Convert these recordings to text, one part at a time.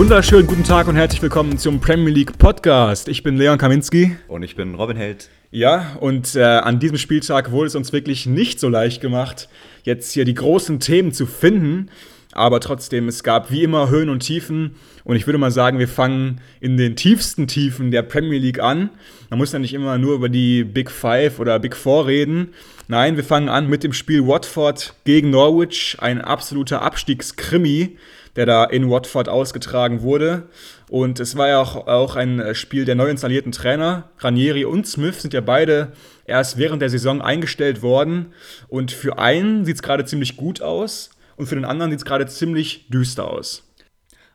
Wunderschönen guten Tag und herzlich willkommen zum Premier League Podcast. Ich bin Leon Kaminski. Und ich bin Robin Held. Ja, und äh, an diesem Spieltag wurde es uns wirklich nicht so leicht gemacht, jetzt hier die großen Themen zu finden. Aber trotzdem, es gab wie immer Höhen und Tiefen. Und ich würde mal sagen, wir fangen in den tiefsten Tiefen der Premier League an. Man muss ja nicht immer nur über die Big Five oder Big Four reden. Nein, wir fangen an mit dem Spiel Watford gegen Norwich. Ein absoluter Abstiegskrimi der da in Watford ausgetragen wurde. Und es war ja auch, auch ein äh, Spiel der neu installierten Trainer. Ranieri und Smith sind ja beide erst während der Saison eingestellt worden. Und für einen sieht es gerade ziemlich gut aus und für den anderen sieht es gerade ziemlich düster aus.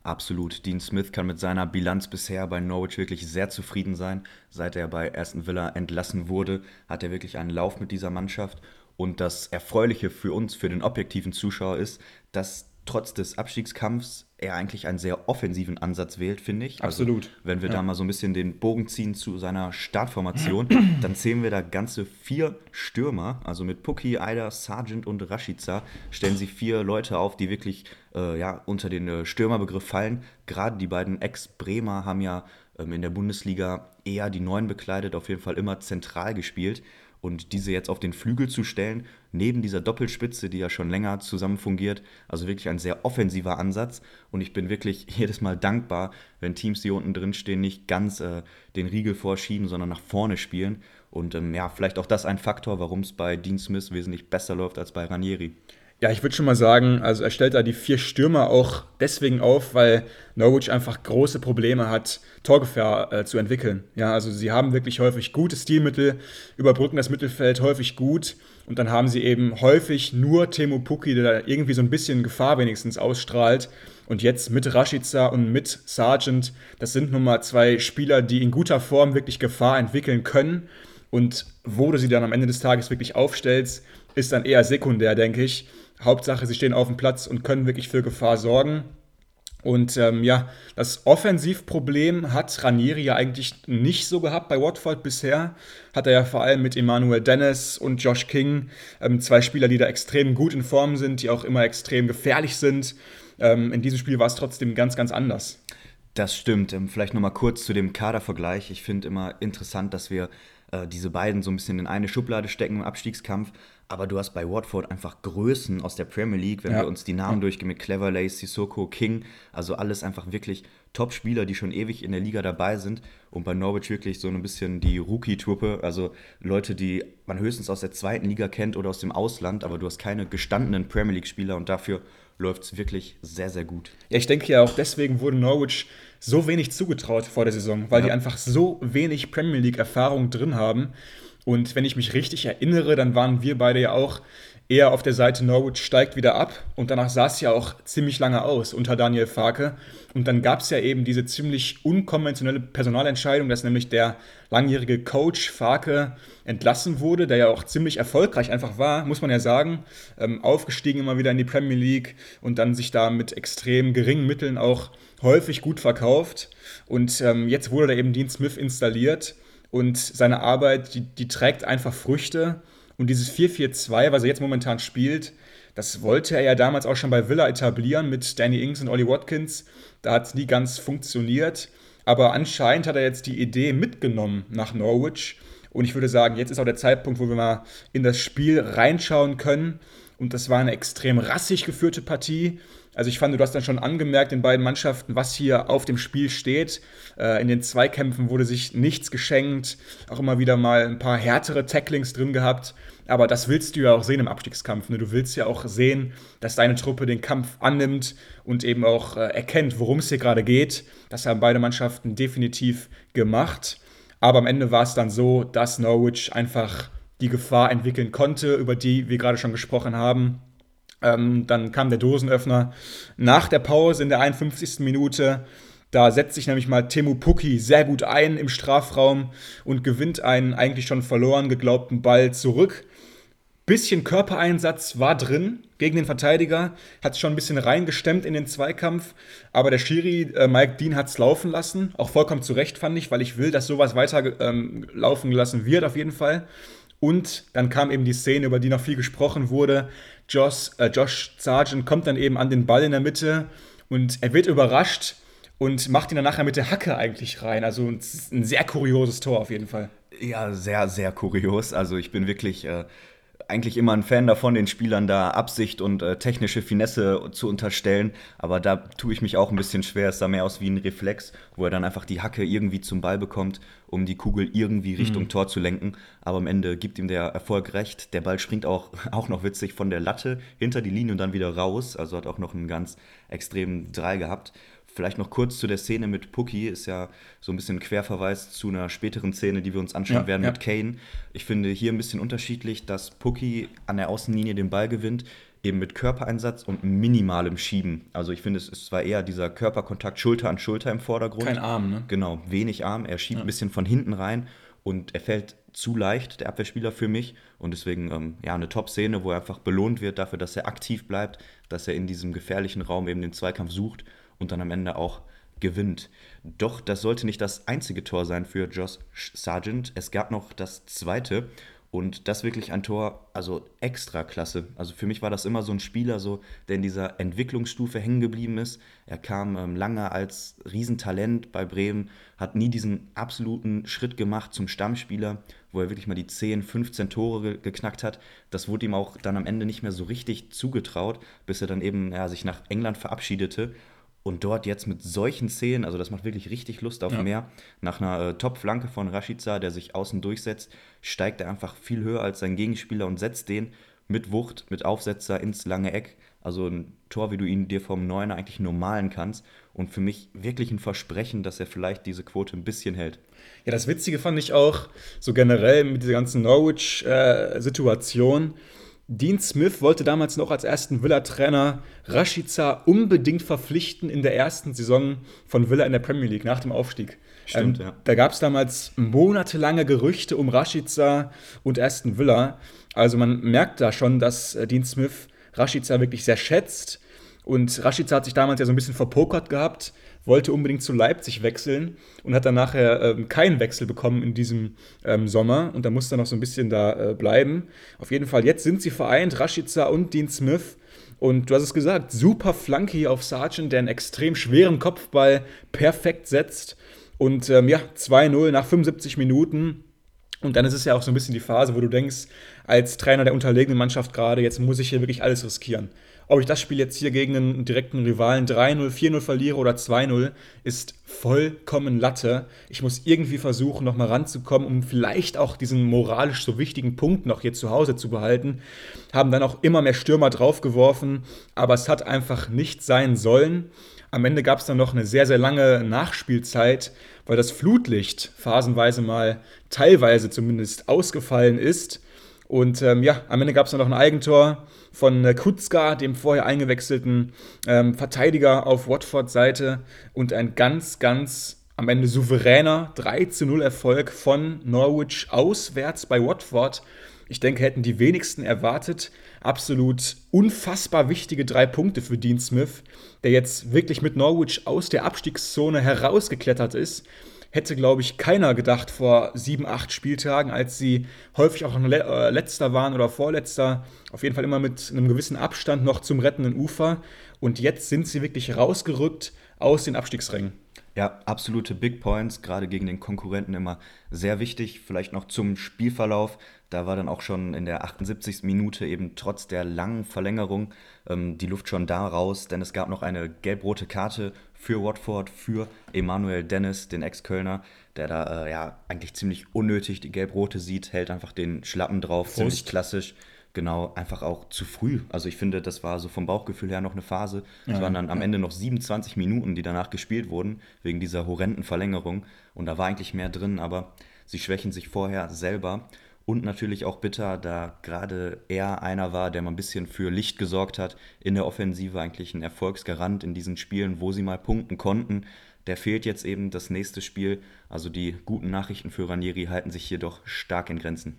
Absolut. Dean Smith kann mit seiner Bilanz bisher bei Norwich wirklich sehr zufrieden sein. Seit er bei Aston Villa entlassen wurde, hat er wirklich einen Lauf mit dieser Mannschaft. Und das Erfreuliche für uns, für den objektiven Zuschauer ist, dass trotz des Abstiegskampfs er eigentlich einen sehr offensiven Ansatz wählt, finde ich. Also, Absolut. Also, wenn wir ja. da mal so ein bisschen den Bogen ziehen zu seiner Startformation, dann zählen wir da ganze vier Stürmer. Also mit Puki, Aida, Sargent und Rashica stellen sie vier Leute auf, die wirklich äh, ja, unter den äh, Stürmerbegriff fallen. Gerade die beiden Ex-Bremer haben ja ähm, in der Bundesliga eher die Neuen bekleidet, auf jeden Fall immer zentral gespielt. Und diese jetzt auf den Flügel zu stellen, neben dieser Doppelspitze, die ja schon länger zusammen fungiert, also wirklich ein sehr offensiver Ansatz. Und ich bin wirklich jedes Mal dankbar, wenn Teams, die unten drin stehen, nicht ganz äh, den Riegel vorschieben, sondern nach vorne spielen. Und ähm, ja, vielleicht auch das ein Faktor, warum es bei Dean Smith wesentlich besser läuft als bei Ranieri. Ja, ich würde schon mal sagen, also er stellt da die vier Stürmer auch deswegen auf, weil Norwich einfach große Probleme hat, Torgefahr äh, zu entwickeln. Ja, also sie haben wirklich häufig gute Stilmittel, überbrücken das Mittelfeld häufig gut und dann haben sie eben häufig nur Temo Pukki, der da irgendwie so ein bisschen Gefahr wenigstens ausstrahlt. Und jetzt mit Rashica und mit Sargent, das sind nun mal zwei Spieler, die in guter Form wirklich Gefahr entwickeln können. Und wo du sie dann am Ende des Tages wirklich aufstellst, ist dann eher sekundär, denke ich. Hauptsache, sie stehen auf dem Platz und können wirklich für Gefahr sorgen. Und ähm, ja, das Offensivproblem hat Ranieri ja eigentlich nicht so gehabt bei Watford bisher. Hat er ja vor allem mit Emmanuel Dennis und Josh King ähm, zwei Spieler, die da extrem gut in Form sind, die auch immer extrem gefährlich sind. Ähm, in diesem Spiel war es trotzdem ganz, ganz anders. Das stimmt. Ähm, vielleicht nochmal kurz zu dem Kadervergleich. Ich finde immer interessant, dass wir äh, diese beiden so ein bisschen in eine Schublade stecken im Abstiegskampf. Aber du hast bei Watford einfach Größen aus der Premier League, wenn ja. wir uns die Namen durchgehen mit Cleverley, Sissoko, King, also alles einfach wirklich Top-Spieler, die schon ewig in der Liga dabei sind. Und bei Norwich wirklich so ein bisschen die Rookie-Truppe, also Leute, die man höchstens aus der zweiten Liga kennt oder aus dem Ausland, aber du hast keine gestandenen Premier League-Spieler und dafür läuft es wirklich sehr, sehr gut. Ja, ich denke ja auch deswegen wurde Norwich so wenig zugetraut vor der Saison, weil ja. die einfach so wenig Premier League-Erfahrung drin haben. Und wenn ich mich richtig erinnere, dann waren wir beide ja auch eher auf der Seite Norwich steigt wieder ab und danach sah es ja auch ziemlich lange aus unter Daniel Farke. Und dann gab es ja eben diese ziemlich unkonventionelle Personalentscheidung, dass nämlich der langjährige Coach Farke entlassen wurde, der ja auch ziemlich erfolgreich einfach war, muss man ja sagen. Ähm, aufgestiegen immer wieder in die Premier League und dann sich da mit extrem geringen Mitteln auch häufig gut verkauft. Und ähm, jetzt wurde da eben Dean Smith installiert und seine Arbeit, die, die trägt einfach Früchte. Und dieses 4-4-2, was er jetzt momentan spielt, das wollte er ja damals auch schon bei Villa etablieren mit Danny Ings und Ollie Watkins. Da hat es nie ganz funktioniert. Aber anscheinend hat er jetzt die Idee mitgenommen nach Norwich. Und ich würde sagen, jetzt ist auch der Zeitpunkt, wo wir mal in das Spiel reinschauen können. Und das war eine extrem rassig geführte Partie. Also ich fand, du hast dann schon angemerkt in beiden Mannschaften, was hier auf dem Spiel steht. Äh, in den Zweikämpfen wurde sich nichts geschenkt, auch immer wieder mal ein paar härtere Tacklings drin gehabt. Aber das willst du ja auch sehen im Abstiegskampf. Ne? Du willst ja auch sehen, dass deine Truppe den Kampf annimmt und eben auch äh, erkennt, worum es hier gerade geht. Das haben beide Mannschaften definitiv gemacht. Aber am Ende war es dann so, dass Norwich einfach die Gefahr entwickeln konnte, über die wir gerade schon gesprochen haben. Ähm, dann kam der Dosenöffner nach der Pause in der 51. Minute. Da setzt sich nämlich mal Temu Pukki sehr gut ein im Strafraum und gewinnt einen eigentlich schon verloren geglaubten Ball zurück. Bisschen Körpereinsatz war drin gegen den Verteidiger, hat schon ein bisschen reingestemmt in den Zweikampf, aber der Schiri äh, Mike Dean hat es laufen lassen, auch vollkommen zu Recht fand ich, weil ich will, dass sowas weiter ähm, laufen gelassen wird auf jeden Fall. Und dann kam eben die Szene, über die noch viel gesprochen wurde. Josh, äh, Josh Sargent kommt dann eben an den Ball in der Mitte und er wird überrascht und macht ihn dann nachher mit der Hacke eigentlich rein. Also ein, ein sehr kurioses Tor auf jeden Fall. Ja, sehr, sehr kurios. Also ich bin wirklich äh, eigentlich immer ein Fan davon, den Spielern da Absicht und äh, technische Finesse zu unterstellen. Aber da tue ich mich auch ein bisschen schwer. Es sah mehr aus wie ein Reflex, wo er dann einfach die Hacke irgendwie zum Ball bekommt, um die Kugel irgendwie Richtung mhm. Tor zu lenken. Aber am Ende gibt ihm der Erfolg recht. Der Ball springt auch, auch noch witzig von der Latte hinter die Linie und dann wieder raus. Also hat auch noch einen ganz extremen Drall gehabt. Vielleicht noch kurz zu der Szene mit Puki, ist ja so ein bisschen ein Querverweis zu einer späteren Szene, die wir uns anschauen ja, werden ja. mit Kane. Ich finde hier ein bisschen unterschiedlich, dass Puki an der Außenlinie den Ball gewinnt, eben mit Körpereinsatz und minimalem Schieben. Also ich finde, es ist zwar eher dieser Körperkontakt Schulter an Schulter im Vordergrund. Kein Arm, ne? Genau, wenig Arm. Er schiebt ja. ein bisschen von hinten rein und er fällt zu leicht, der Abwehrspieler für mich. Und deswegen, ähm, ja, eine Top-Szene, wo er einfach belohnt wird dafür, dass er aktiv bleibt, dass er in diesem gefährlichen Raum eben den Zweikampf sucht und dann am Ende auch gewinnt. Doch das sollte nicht das einzige Tor sein für Josh Sargent. Es gab noch das zweite und das wirklich ein Tor, also extra klasse. Also für mich war das immer so ein Spieler, so, der in dieser Entwicklungsstufe hängen geblieben ist. Er kam ähm, lange als Riesentalent bei Bremen, hat nie diesen absoluten Schritt gemacht zum Stammspieler, wo er wirklich mal die 10, 15 Tore ge geknackt hat. Das wurde ihm auch dann am Ende nicht mehr so richtig zugetraut, bis er dann eben ja, sich nach England verabschiedete und dort jetzt mit solchen Szenen, also das macht wirklich richtig Lust auf ja. mehr. Nach einer äh, Top-Flanke von Rashica, der sich außen durchsetzt, steigt er einfach viel höher als sein Gegenspieler und setzt den mit Wucht, mit Aufsetzer ins lange Eck. Also ein Tor, wie du ihn dir vom Neuner eigentlich nur malen kannst. Und für mich wirklich ein Versprechen, dass er vielleicht diese Quote ein bisschen hält. Ja, das Witzige fand ich auch so generell mit dieser ganzen Norwich-Situation. Äh, Dean Smith wollte damals noch als ersten Villa-Trainer Rashica unbedingt verpflichten in der ersten Saison von Villa in der Premier League nach dem Aufstieg. Stimmt, ähm, ja. Da gab es damals monatelange Gerüchte um Rashica und Aston Villa. Also man merkt da schon, dass äh, Dean Smith Rashica wirklich sehr schätzt. Und Rashica hat sich damals ja so ein bisschen verpokert gehabt wollte unbedingt zu Leipzig wechseln und hat dann nachher ähm, keinen Wechsel bekommen in diesem ähm, Sommer und da musste er noch so ein bisschen da äh, bleiben. Auf jeden Fall, jetzt sind sie vereint, Rashica und Dean Smith. Und du hast es gesagt, super Flanke hier auf Sargent, der einen extrem schweren Kopfball perfekt setzt. Und ähm, ja, 2-0 nach 75 Minuten. Und dann ist es ja auch so ein bisschen die Phase, wo du denkst, als Trainer der unterlegenen Mannschaft gerade, jetzt muss ich hier wirklich alles riskieren. Ob ich das Spiel jetzt hier gegen einen direkten Rivalen 3-0, 4-0 verliere oder 2-0, ist vollkommen Latte. Ich muss irgendwie versuchen, nochmal ranzukommen, um vielleicht auch diesen moralisch so wichtigen Punkt noch hier zu Hause zu behalten. Haben dann auch immer mehr Stürmer draufgeworfen, aber es hat einfach nicht sein sollen. Am Ende gab es dann noch eine sehr, sehr lange Nachspielzeit, weil das Flutlicht phasenweise mal, teilweise zumindest, ausgefallen ist. Und ähm, ja, am Ende gab es noch ein Eigentor von äh, Kutzka, dem vorher eingewechselten ähm, Verteidiger auf Watfords Seite. Und ein ganz, ganz am Ende souveräner 3 zu 0 Erfolg von Norwich auswärts bei Watford. Ich denke, hätten die wenigsten erwartet. Absolut unfassbar wichtige drei Punkte für Dean Smith, der jetzt wirklich mit Norwich aus der Abstiegszone herausgeklettert ist hätte, glaube ich, keiner gedacht vor sieben, acht Spieltagen, als sie häufig auch noch äh, letzter waren oder vorletzter. Auf jeden Fall immer mit einem gewissen Abstand noch zum rettenden Ufer. Und jetzt sind sie wirklich rausgerückt aus den Abstiegsrängen. Ja, absolute Big Points, gerade gegen den Konkurrenten immer sehr wichtig. Vielleicht noch zum Spielverlauf. Da war dann auch schon in der 78. Minute eben trotz der langen Verlängerung ähm, die Luft schon da raus, denn es gab noch eine gelb-rote Karte für Watford, für Emanuel Dennis, den Ex-Kölner, der da äh, ja eigentlich ziemlich unnötig die gelb-rote sieht, hält einfach den Schlappen drauf, Prost. ziemlich klassisch. Genau, einfach auch zu früh. Also ich finde, das war so vom Bauchgefühl her noch eine Phase. Es ja, waren dann am Ende noch 27 Minuten, die danach gespielt wurden, wegen dieser horrenden Verlängerung. Und da war eigentlich mehr drin, aber sie schwächen sich vorher selber. Und natürlich auch bitter, da gerade er einer war, der mal ein bisschen für Licht gesorgt hat. In der Offensive eigentlich ein Erfolgsgarant in diesen Spielen, wo sie mal punkten konnten. Der fehlt jetzt eben das nächste Spiel. Also die guten Nachrichten für Ranieri halten sich hier doch stark in Grenzen.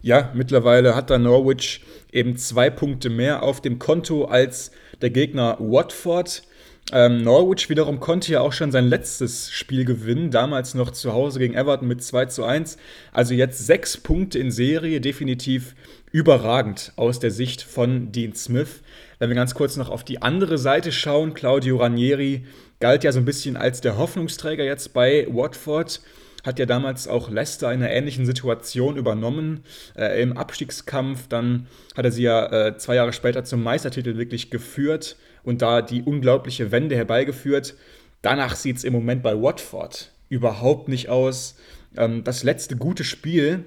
Ja, mittlerweile hat da Norwich eben zwei Punkte mehr auf dem Konto als der Gegner Watford. Ähm, Norwich wiederum konnte ja auch schon sein letztes Spiel gewinnen, damals noch zu Hause gegen Everton mit 2 zu 1. Also jetzt sechs Punkte in Serie, definitiv überragend aus der Sicht von Dean Smith. Wenn wir ganz kurz noch auf die andere Seite schauen, Claudio Ranieri galt ja so ein bisschen als der Hoffnungsträger jetzt bei Watford hat ja damals auch Leicester in einer ähnlichen Situation übernommen äh, im Abstiegskampf. Dann hat er sie ja äh, zwei Jahre später zum Meistertitel wirklich geführt und da die unglaubliche Wende herbeigeführt. Danach sieht es im Moment bei Watford überhaupt nicht aus. Ähm, das letzte gute Spiel,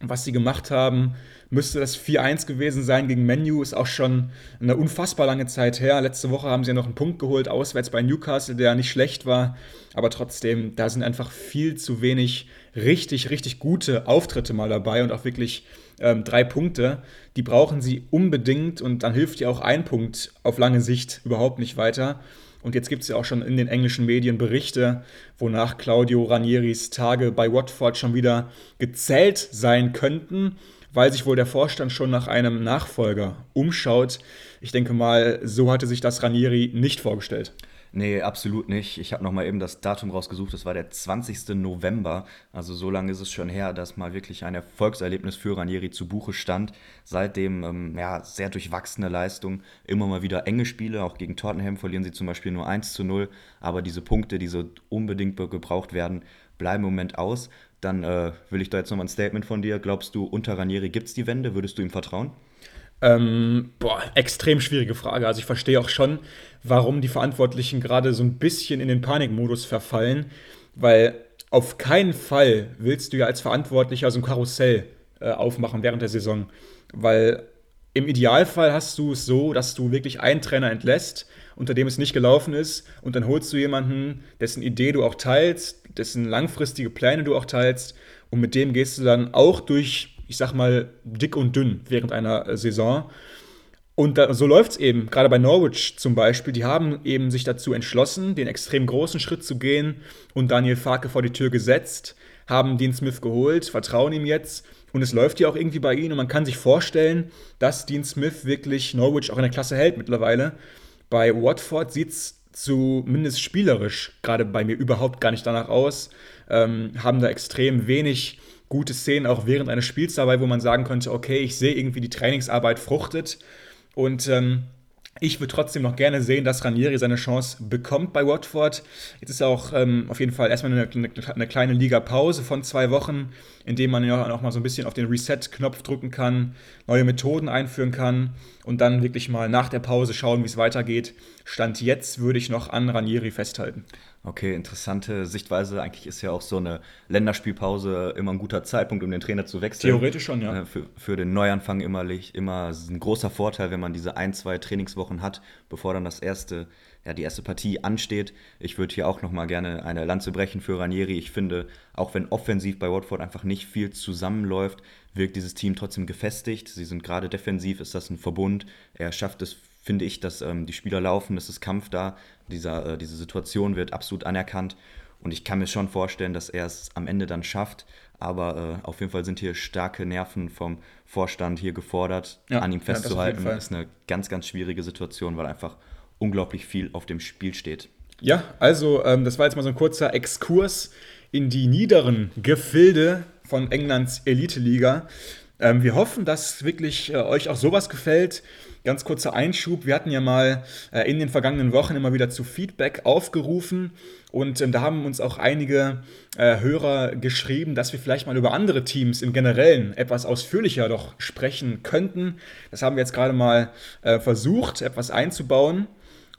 was sie gemacht haben, müsste das 4-1 gewesen sein gegen Menu, ist auch schon eine unfassbar lange Zeit her. Letzte Woche haben sie ja noch einen Punkt geholt, auswärts bei Newcastle, der nicht schlecht war. Aber trotzdem, da sind einfach viel zu wenig richtig, richtig gute Auftritte mal dabei und auch wirklich ähm, drei Punkte. Die brauchen sie unbedingt und dann hilft ja auch ein Punkt auf lange Sicht überhaupt nicht weiter. Und jetzt gibt es ja auch schon in den englischen Medien Berichte, wonach Claudio Ranieris Tage bei Watford schon wieder gezählt sein könnten weil sich wohl der Vorstand schon nach einem Nachfolger umschaut. Ich denke mal, so hatte sich das Ranieri nicht vorgestellt. Nee, absolut nicht. Ich habe nochmal eben das Datum rausgesucht. Das war der 20. November. Also so lange ist es schon her, dass mal wirklich ein Erfolgserlebnis für Ranieri zu Buche stand. Seitdem ähm, ja, sehr durchwachsene Leistung. Immer mal wieder enge Spiele. Auch gegen Tottenham verlieren sie zum Beispiel nur 1 zu 0. Aber diese Punkte, die so unbedingt gebraucht werden, bleiben im Moment aus. Dann äh, will ich da jetzt nochmal ein Statement von dir. Glaubst du, unter Ranieri gibt es die Wende? Würdest du ihm vertrauen? Ähm, boah, extrem schwierige Frage. Also ich verstehe auch schon, warum die Verantwortlichen gerade so ein bisschen in den Panikmodus verfallen, weil auf keinen Fall willst du ja als Verantwortlicher so ein Karussell äh, aufmachen während der Saison, weil im Idealfall hast du es so, dass du wirklich einen Trainer entlässt, unter dem es nicht gelaufen ist, und dann holst du jemanden, dessen Idee du auch teilst, dessen langfristige Pläne du auch teilst, und mit dem gehst du dann auch durch, ich sag mal, dick und dünn während einer äh, Saison. Und da, so läuft es eben, gerade bei Norwich zum Beispiel. Die haben eben sich dazu entschlossen, den extrem großen Schritt zu gehen und Daniel Farke vor die Tür gesetzt, haben Dean Smith geholt, vertrauen ihm jetzt und es läuft ja auch irgendwie bei ihnen und man kann sich vorstellen, dass Dean Smith wirklich Norwich auch in der Klasse hält mittlerweile. Bei Watford sieht es zumindest spielerisch gerade bei mir überhaupt gar nicht danach aus. Ähm, haben da extrem wenig gute Szenen auch während eines Spiels dabei, wo man sagen könnte, okay, ich sehe irgendwie die Trainingsarbeit fruchtet. Und ähm, ich würde trotzdem noch gerne sehen, dass Ranieri seine Chance bekommt bei Watford. Jetzt ist auch ähm, auf jeden Fall erstmal eine, eine, eine kleine Liga-Pause von zwei Wochen, in dem man ja auch mal so ein bisschen auf den Reset-Knopf drücken kann, neue Methoden einführen kann und dann wirklich mal nach der Pause schauen, wie es weitergeht. Stand jetzt würde ich noch an Ranieri festhalten. Okay, interessante Sichtweise. Eigentlich ist ja auch so eine Länderspielpause immer ein guter Zeitpunkt, um den Trainer zu wechseln. Theoretisch schon, ja. Äh, für, für den Neuanfang immer, immer ein großer Vorteil, wenn man diese ein, zwei Trainingswochen hat, bevor dann das erste, ja, die erste Partie ansteht. Ich würde hier auch nochmal gerne eine Lanze brechen für Ranieri. Ich finde, auch wenn offensiv bei Watford einfach nicht viel zusammenläuft, wirkt dieses Team trotzdem gefestigt. Sie sind gerade defensiv, ist das ein Verbund. Er schafft es finde ich, dass ähm, die Spieler laufen, es ist Kampf da, dieser, äh, diese Situation wird absolut anerkannt und ich kann mir schon vorstellen, dass er es am Ende dann schafft, aber äh, auf jeden Fall sind hier starke Nerven vom Vorstand hier gefordert, ja, an ihm festzuhalten. Ja, das ist eine ganz, ganz schwierige Situation, weil einfach unglaublich viel auf dem Spiel steht. Ja, also ähm, das war jetzt mal so ein kurzer Exkurs in die niederen Gefilde von Englands Elite-Liga. Ähm, wir hoffen, dass wirklich äh, euch auch sowas gefällt. Ganz kurzer Einschub. Wir hatten ja mal äh, in den vergangenen Wochen immer wieder zu Feedback aufgerufen und ähm, da haben uns auch einige äh, Hörer geschrieben, dass wir vielleicht mal über andere Teams im Generellen etwas ausführlicher doch sprechen könnten. Das haben wir jetzt gerade mal äh, versucht, etwas einzubauen.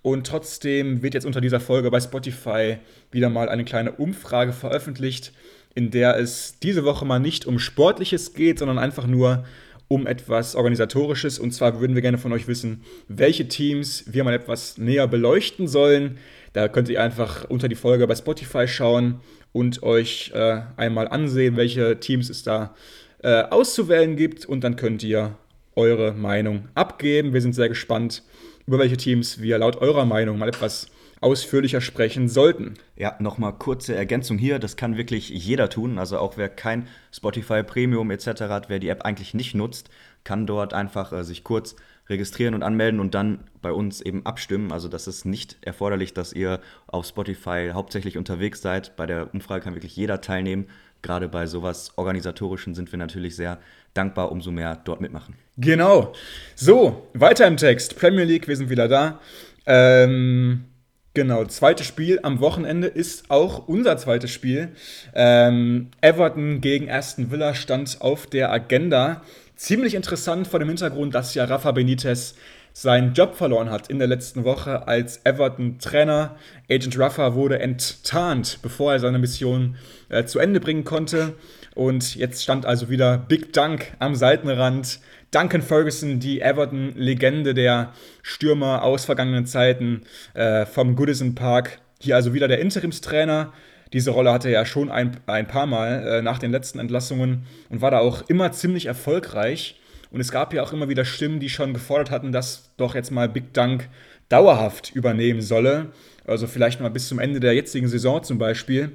Und trotzdem wird jetzt unter dieser Folge bei Spotify wieder mal eine kleine Umfrage veröffentlicht, in der es diese Woche mal nicht um Sportliches geht, sondern einfach nur um etwas Organisatorisches. Und zwar würden wir gerne von euch wissen, welche Teams wir mal etwas näher beleuchten sollen. Da könnt ihr einfach unter die Folge bei Spotify schauen und euch äh, einmal ansehen, welche Teams es da äh, auszuwählen gibt. Und dann könnt ihr eure Meinung abgeben. Wir sind sehr gespannt, über welche Teams wir laut eurer Meinung mal etwas ausführlicher sprechen sollten. Ja, nochmal kurze Ergänzung hier. Das kann wirklich jeder tun. Also auch wer kein Spotify Premium etc. hat, wer die App eigentlich nicht nutzt, kann dort einfach äh, sich kurz registrieren und anmelden und dann bei uns eben abstimmen. Also das ist nicht erforderlich, dass ihr auf Spotify hauptsächlich unterwegs seid. Bei der Umfrage kann wirklich jeder teilnehmen. gerade bei sowas Organisatorischen sind wir natürlich sehr dankbar, umso mehr dort mitmachen. Genau. So, weiter im Text. Premier League, wir sind wieder da. Ähm, genau, zweites Spiel am Wochenende ist auch unser zweites Spiel. Ähm, Everton gegen Aston Villa stand auf der Agenda. Ziemlich interessant vor dem Hintergrund, dass ja Rafa Benitez seinen Job verloren hat in der letzten Woche als Everton-Trainer. Agent Rafa wurde enttarnt, bevor er seine Mission äh, zu Ende bringen konnte. Und jetzt stand also wieder Big Dunk am Seitenrand. Duncan Ferguson, die Everton-Legende der Stürmer aus vergangenen Zeiten äh, vom Goodison Park. Hier also wieder der Interimstrainer. Diese Rolle hatte er ja schon ein, ein paar Mal äh, nach den letzten Entlassungen und war da auch immer ziemlich erfolgreich. Und es gab ja auch immer wieder Stimmen, die schon gefordert hatten, dass doch jetzt mal Big Dunk dauerhaft übernehmen solle. Also vielleicht mal bis zum Ende der jetzigen Saison zum Beispiel.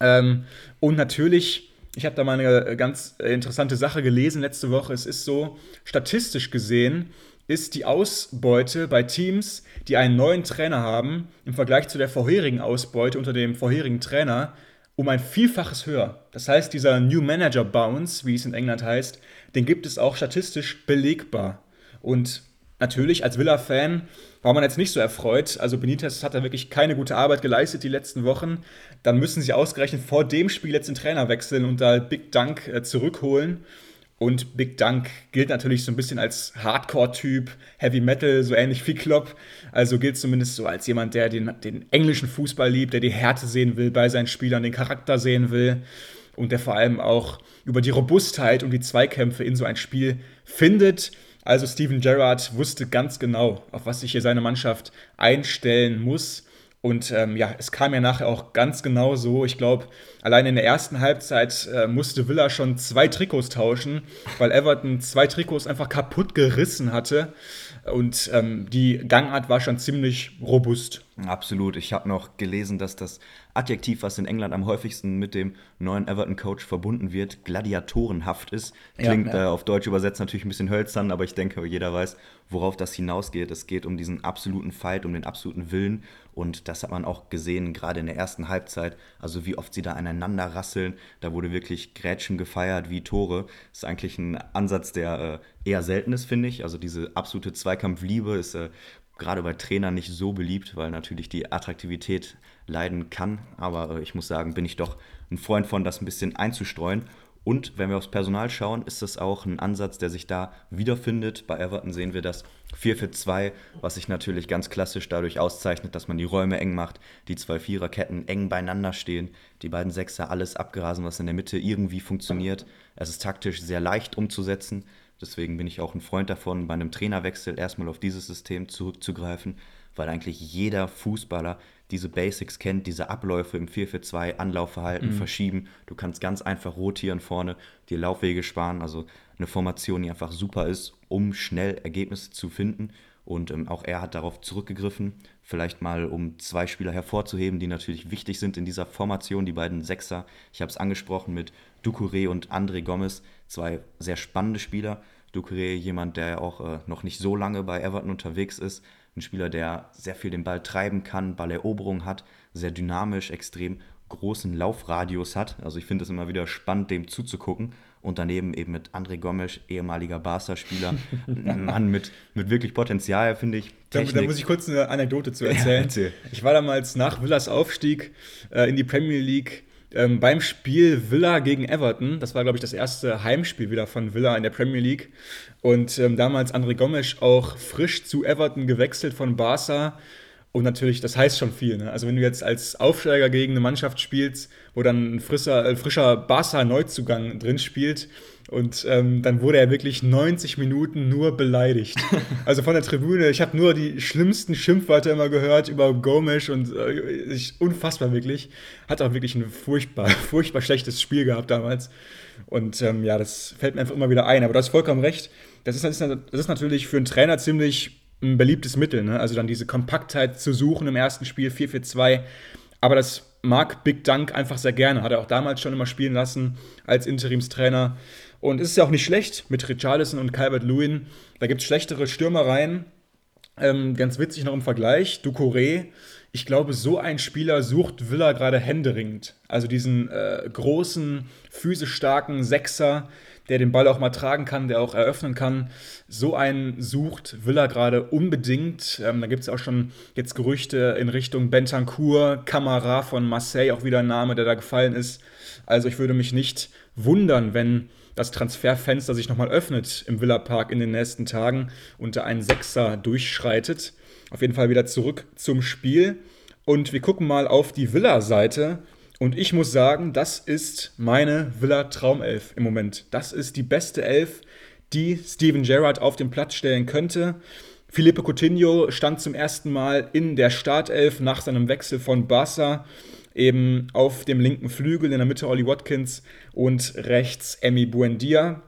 Ähm, und natürlich, ich habe da mal eine ganz interessante Sache gelesen letzte Woche. Es ist so, statistisch gesehen ist die Ausbeute bei Teams, die einen neuen Trainer haben, im Vergleich zu der vorherigen Ausbeute unter dem vorherigen Trainer um ein Vielfaches höher. Das heißt, dieser New Manager Bounce, wie es in England heißt, den gibt es auch statistisch belegbar. Und natürlich als Villa-Fan war man jetzt nicht so erfreut. Also Benitez hat da wirklich keine gute Arbeit geleistet die letzten Wochen. Dann müssen sie ausgerechnet vor dem Spiel jetzt den Trainer wechseln und da Big Dunk äh, zurückholen. Und Big Dunk gilt natürlich so ein bisschen als Hardcore-Typ, Heavy Metal, so ähnlich wie Klopp. Also gilt zumindest so als jemand, der den, den englischen Fußball liebt, der die Härte sehen will bei seinen Spielern, den Charakter sehen will und der vor allem auch über die Robustheit und die Zweikämpfe in so ein Spiel findet. Also Steven Gerrard wusste ganz genau, auf was sich hier seine Mannschaft einstellen muss. Und ähm, ja, es kam ja nachher auch ganz genau so. Ich glaube, allein in der ersten Halbzeit äh, musste Villa schon zwei Trikots tauschen, weil Everton zwei Trikots einfach kaputt gerissen hatte. Und ähm, die Gangart war schon ziemlich robust. Absolut. Ich habe noch gelesen, dass das Adjektiv, was in England am häufigsten mit dem neuen Everton-Coach verbunden wird, gladiatorenhaft ist. Klingt ja, ja. Äh, auf Deutsch übersetzt natürlich ein bisschen hölzern, aber ich denke, jeder weiß, worauf das hinausgeht. Es geht um diesen absoluten Fight, um den absoluten Willen. Und das hat man auch gesehen, gerade in der ersten Halbzeit. Also wie oft sie da aneinander rasseln. Da wurde wirklich Grätschen gefeiert wie Tore. Das ist eigentlich ein Ansatz, der äh, eher selten ist, finde ich. Also diese absolute Zweikampfliebe ist äh, gerade bei Trainern nicht so beliebt, weil natürlich die Attraktivität leiden kann. Aber äh, ich muss sagen, bin ich doch ein Freund von, das ein bisschen einzustreuen. Und wenn wir aufs Personal schauen, ist das auch ein Ansatz, der sich da wiederfindet. Bei Everton sehen wir das 4 für 2, was sich natürlich ganz klassisch dadurch auszeichnet, dass man die Räume eng macht, die zwei Viererketten eng beieinander stehen, die beiden Sechser alles abgrasen, was in der Mitte irgendwie funktioniert. Es ist taktisch sehr leicht umzusetzen. Deswegen bin ich auch ein Freund davon, bei einem Trainerwechsel erstmal auf dieses System zurückzugreifen, weil eigentlich jeder Fußballer diese Basics kennt, diese Abläufe im 4-4-2, Anlaufverhalten, mhm. verschieben. Du kannst ganz einfach rotieren vorne, dir Laufwege sparen. Also eine Formation, die einfach super ist, um schnell Ergebnisse zu finden. Und ähm, auch er hat darauf zurückgegriffen, vielleicht mal um zwei Spieler hervorzuheben, die natürlich wichtig sind in dieser Formation, die beiden Sechser. Ich habe es angesprochen mit Ducouré und André Gomez, zwei sehr spannende Spieler. Ducouré, jemand, der auch äh, noch nicht so lange bei Everton unterwegs ist, ein Spieler, der sehr viel den Ball treiben kann, Balleroberung hat, sehr dynamisch, extrem großen Laufradius hat. Also ich finde es immer wieder spannend, dem zuzugucken. Und daneben eben mit André Gomes, ehemaliger Barca-Spieler, ein Mann mit, mit wirklich Potenzial, finde ich. Da, da, muss ich kurz eine Anekdote zu erzählen. Ja, ich war damals nach Villas Aufstieg äh, in die Premier League ähm, beim Spiel Villa gegen Everton. Das war, glaube ich, das erste Heimspiel wieder von Villa in der Premier League. Und ähm, damals André Gomes auch frisch zu Everton gewechselt von Barca. Und natürlich, das heißt schon viel. Ne? Also wenn du jetzt als Aufsteiger gegen eine Mannschaft spielst, wo dann ein frischer, äh, frischer Barca-Neuzugang drin spielt, und ähm, dann wurde er wirklich 90 Minuten nur beleidigt. Also von der Tribüne, ich habe nur die schlimmsten Schimpfwörter immer gehört über Gomes und äh, ich, unfassbar wirklich. Hat auch wirklich ein furchtbar, furchtbar schlechtes Spiel gehabt damals. Und ähm, ja, das fällt mir einfach immer wieder ein. Aber du hast vollkommen recht. Das ist, das ist natürlich für einen Trainer ziemlich ein beliebtes Mittel. Ne? Also dann diese Kompaktheit zu suchen im ersten Spiel 4-4-2. Aber das mag Big Dunk einfach sehr gerne. Hat er auch damals schon immer spielen lassen als Interimstrainer. Und es ist ja auch nicht schlecht mit Richarlison und Calvert Lewin. Da gibt es schlechtere Stürmereien. Ähm, ganz witzig noch im Vergleich, Ducouré, ich glaube, so ein Spieler sucht Villa gerade händeringend. Also diesen äh, großen, physisch starken Sechser, der den Ball auch mal tragen kann, der auch eröffnen kann. So einen sucht Villa gerade unbedingt. Ähm, da gibt es auch schon jetzt Gerüchte in Richtung Bentancur, Camara von Marseille, auch wieder ein Name, der da gefallen ist. Also ich würde mich nicht wundern, wenn das Transferfenster sich nochmal öffnet im Villa Park in den nächsten Tagen und da ein Sechser durchschreitet. Auf jeden Fall wieder zurück zum Spiel. Und wir gucken mal auf die Villa-Seite. Und ich muss sagen, das ist meine Villa-Traumelf im Moment. Das ist die beste Elf, die Steven Gerrard auf den Platz stellen könnte. Felipe Coutinho stand zum ersten Mal in der Startelf nach seinem Wechsel von Barca eben auf dem linken Flügel, in der Mitte Ollie Watkins und rechts Emmy Buendia.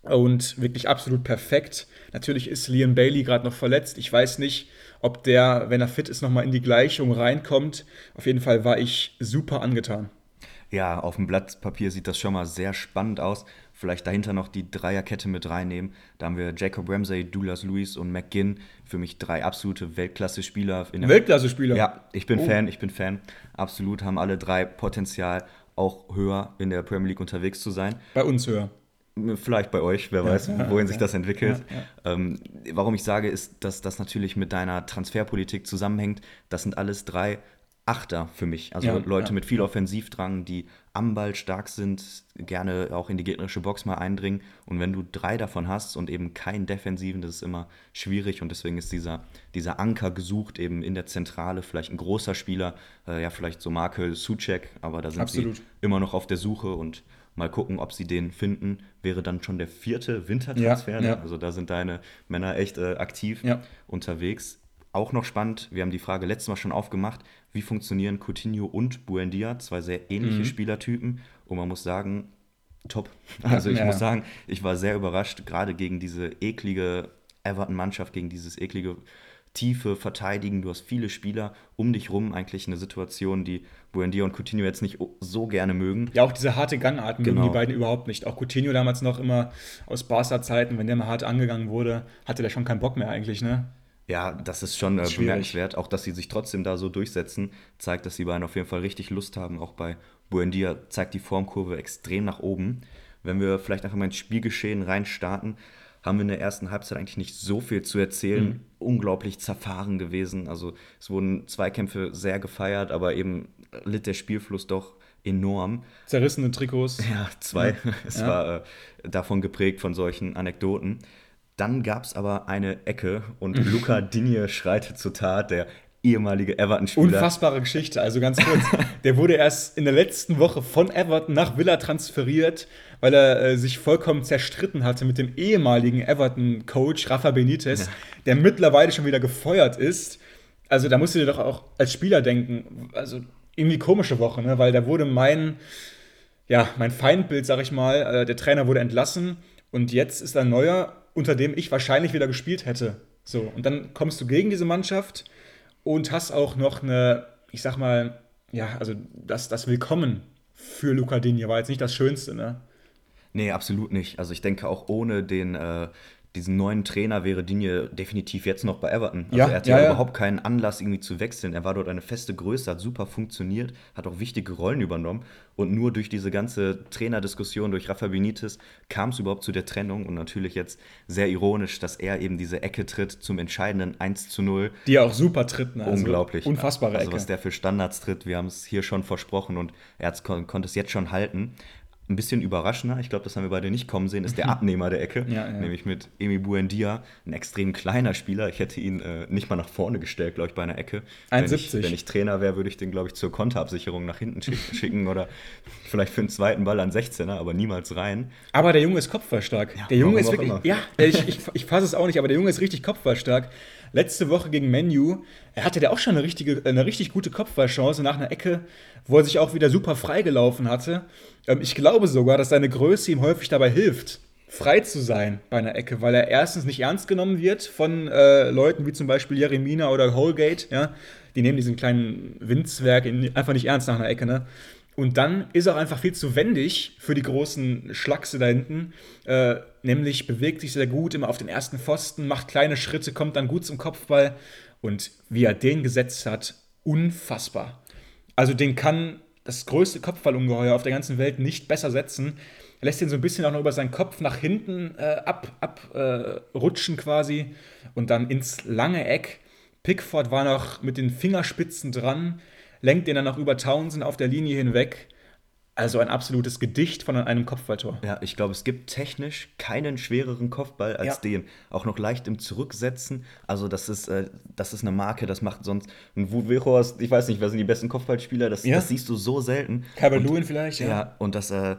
Und wirklich absolut perfekt. Natürlich ist Liam Bailey gerade noch verletzt. Ich weiß nicht, ob der, wenn er fit ist, nochmal in die Gleichung reinkommt. Auf jeden Fall war ich super angetan. Ja, auf dem Blatt Papier sieht das schon mal sehr spannend aus. Vielleicht dahinter noch die Dreierkette mit reinnehmen. Da haben wir Jacob Ramsey, Douglas Lewis und McGinn. Für mich drei absolute Weltklasse-Spieler. Weltklasse-Spieler? Ja, ich bin oh. Fan, ich bin Fan. Absolut, haben alle drei Potenzial, auch höher in der Premier League unterwegs zu sein. Bei uns höher. Vielleicht bei euch, wer weiß, ja, wohin ja, sich das entwickelt. Ähm, warum ich sage, ist, dass das natürlich mit deiner Transferpolitik zusammenhängt. Das sind alles drei Achter für mich. Also Leute mit viel Offensivdrang, die am Ball stark sind, gerne auch in die gegnerische Box mal eindringen. Und wenn du drei davon hast und eben keinen Defensiven, das ist immer schwierig. Und deswegen ist dieser, dieser Anker gesucht, eben in der Zentrale, vielleicht ein großer Spieler, äh, ja, vielleicht so Marke Suchek, aber da sind Absolut. sie immer noch auf der Suche und Mal gucken, ob sie den finden. Wäre dann schon der vierte Wintertransfer. Ja, ne? ja. Also da sind deine Männer echt äh, aktiv ja. unterwegs. Auch noch spannend, wir haben die Frage letztes Mal schon aufgemacht, wie funktionieren Coutinho und Buendia, zwei sehr ähnliche mhm. Spielertypen. Und man muss sagen, top. Also ich muss sagen, ich war sehr überrascht, gerade gegen diese eklige Everton-Mannschaft, gegen dieses eklige Tiefe verteidigen. Du hast viele Spieler um dich rum. Eigentlich eine Situation, die Buendia und Coutinho jetzt nicht so gerne mögen. Ja, auch diese harte Gangart mögen genau. die beiden überhaupt nicht. Auch Coutinho damals noch immer aus Barca-Zeiten, wenn der mal hart angegangen wurde, hatte der schon keinen Bock mehr eigentlich, ne? Ja, das ist schon äh, bemerkenswert. Auch dass sie sich trotzdem da so durchsetzen, zeigt, dass die beiden auf jeden Fall richtig Lust haben. Auch bei Buendia zeigt die Formkurve extrem nach oben. Wenn wir vielleicht einfach mal ins Spielgeschehen reinstarten, haben wir in der ersten Halbzeit eigentlich nicht so viel zu erzählen. Mhm. Unglaublich zerfahren gewesen. Also es wurden Zweikämpfe sehr gefeiert, aber eben litt der Spielfluss doch enorm. Zerrissene Trikots. Ja, zwei. Ja. Es ja. war äh, davon geprägt von solchen Anekdoten. Dann gab es aber eine Ecke und Luca Digne schreitet zur Tat, der ehemalige Everton-Spieler. Unfassbare Geschichte, also ganz kurz. der wurde erst in der letzten Woche von Everton nach Villa transferiert, weil er äh, sich vollkommen zerstritten hatte mit dem ehemaligen Everton-Coach Rafa Benitez, ja. der mittlerweile schon wieder gefeuert ist. Also da musst du dir doch auch als Spieler denken, also irgendwie komische Woche, ne? weil da wurde mein, ja, mein Feindbild, sag ich mal, äh, der Trainer wurde entlassen und jetzt ist ein neuer, unter dem ich wahrscheinlich wieder gespielt hätte. So, und dann kommst du gegen diese Mannschaft und hast auch noch eine, ich sag mal, ja, also das, das Willkommen für Luca Digne war jetzt nicht das Schönste, ne? Nee, absolut nicht. Also ich denke auch ohne den, äh, diesen neuen Trainer wäre Digne definitiv jetzt noch bei Everton. Also ja, er hatte ja, ja, überhaupt keinen Anlass, irgendwie zu wechseln. Er war dort eine feste Größe, hat super funktioniert, hat auch wichtige Rollen übernommen. Und nur durch diese ganze Trainerdiskussion, durch Rafa Benitez, kam es überhaupt zu der Trennung. Und natürlich jetzt sehr ironisch, dass er eben diese Ecke tritt zum entscheidenden 1 zu 0. Die er auch super tritt. Ne? Also Unglaublich. Unfassbare also, Ecke. Also was der für Standards tritt, wir haben es hier schon versprochen und er konnte es jetzt schon halten ein bisschen überraschender, ich glaube, das haben wir beide nicht kommen sehen, ist der Abnehmer der Ecke, ja, ja. nämlich mit Emi Buendia, ein extrem kleiner Spieler. Ich hätte ihn äh, nicht mal nach vorne gestellt, glaube ich, bei einer Ecke. 1,70. Wenn ich, wenn ich Trainer wäre, würde ich den, glaube ich, zur Konterabsicherung nach hinten schicken oder vielleicht für einen zweiten Ball an 16er, aber niemals rein. Aber der Junge ist kopfballstark. Ja, der Junge ist wirklich, ja, ich, ich, ich fasse es auch nicht, aber der Junge ist richtig kopfballstark. Letzte Woche gegen Menu, er hatte der auch schon eine, richtige, eine richtig gute Kopfballchance nach einer Ecke, wo er sich auch wieder super freigelaufen hatte. Ähm, ich glaube sogar, dass seine Größe ihm häufig dabei hilft, frei zu sein bei einer Ecke, weil er erstens nicht ernst genommen wird von äh, Leuten wie zum Beispiel Jeremina oder Holgate, ja. Die nehmen diesen kleinen Winzwerk einfach nicht ernst nach einer Ecke, ne? Und dann ist er auch einfach viel zu wendig für die großen Schlachse da hinten. Äh, nämlich bewegt sich sehr gut, immer auf den ersten Pfosten, macht kleine Schritte, kommt dann gut zum Kopfball. Und wie er den gesetzt hat, unfassbar. Also den kann das größte Kopfballungeheuer auf der ganzen Welt nicht besser setzen. Er lässt ihn so ein bisschen auch noch über seinen Kopf nach hinten äh, abrutschen ab, äh, quasi und dann ins lange Eck. Pickford war noch mit den Fingerspitzen dran, lenkt den dann noch über Townsend auf der Linie hinweg. Also ein absolutes Gedicht von einem Kopfballtor. Ja, ich glaube, es gibt technisch keinen schwereren Kopfball als ja. den. Auch noch leicht im Zurücksetzen. Also das ist, äh, das ist eine Marke, das macht sonst. Und Weghorst, ich weiß nicht, wer sind die besten Kopfballspieler? Das, ja. das siehst du so selten. Calvert-Lewin vielleicht, ja. Ja, und das, äh,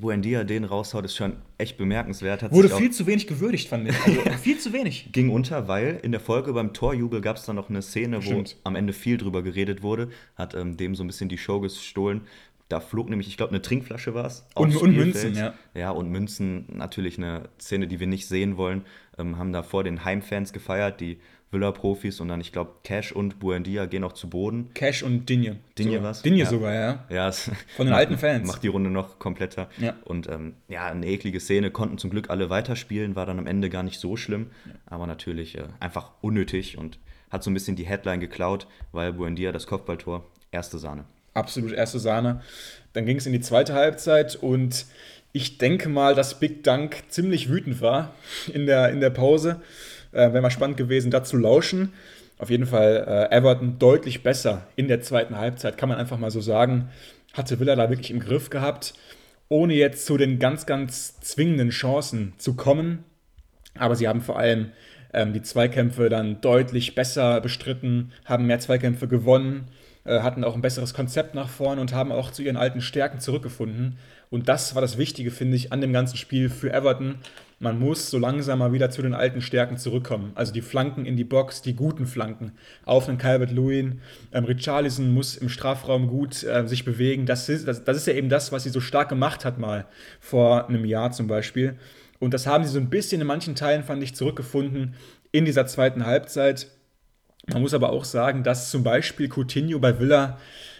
Buendia den raushaut, ist schon echt bemerkenswert. Hat Wurde viel zu wenig gewürdigt, fand ich. Also viel zu wenig. Ging unter, weil in der Folge beim Torjubel gab es dann noch eine Szene, wo Stimmt. am Ende viel drüber geredet wurde. Hat ähm, dem so ein bisschen die Show gestohlen. Da flog nämlich, ich glaube, eine Trinkflasche war es. Und, und, Münzen, ja. Ja, und Münzen, natürlich eine Szene, die wir nicht sehen wollen. Ähm, haben da vor den Heimfans gefeiert, die Villa-Profis und dann, ich glaube, Cash und Buendia gehen auch zu Boden. Cash und Dinje. Dinje was? Dinje ja. sogar, ja. Ja, von den alten Fans. Macht die Runde noch kompletter. Ja. Und ähm, ja, eine eklige Szene, konnten zum Glück alle weiterspielen, war dann am Ende gar nicht so schlimm, ja. aber natürlich äh, einfach unnötig und hat so ein bisschen die Headline geklaut, weil Buendia das Kopfballtor, erste Sahne. Absolut erste Sahne. Dann ging es in die zweite Halbzeit und ich denke mal, dass Big Dunk ziemlich wütend war in der, in der Pause. Äh, Wäre mal spannend gewesen, da zu lauschen. Auf jeden Fall äh, Everton deutlich besser in der zweiten Halbzeit, kann man einfach mal so sagen. Hatte Villa da wirklich im Griff gehabt, ohne jetzt zu den ganz, ganz zwingenden Chancen zu kommen. Aber sie haben vor allem ähm, die Zweikämpfe dann deutlich besser bestritten, haben mehr Zweikämpfe gewonnen, hatten auch ein besseres Konzept nach vorne und haben auch zu ihren alten Stärken zurückgefunden. Und das war das Wichtige, finde ich, an dem ganzen Spiel für Everton. Man muss so langsam mal wieder zu den alten Stärken zurückkommen. Also die Flanken in die Box, die guten Flanken. Auf einen Calvert-Lewin. Ähm, Richarlison muss im Strafraum gut äh, sich bewegen. Das ist, das, das ist ja eben das, was sie so stark gemacht hat mal vor einem Jahr zum Beispiel. Und das haben sie so ein bisschen in manchen Teilen, fand ich, zurückgefunden in dieser zweiten Halbzeit. Man muss aber auch sagen, dass zum Beispiel Coutinho bei Villa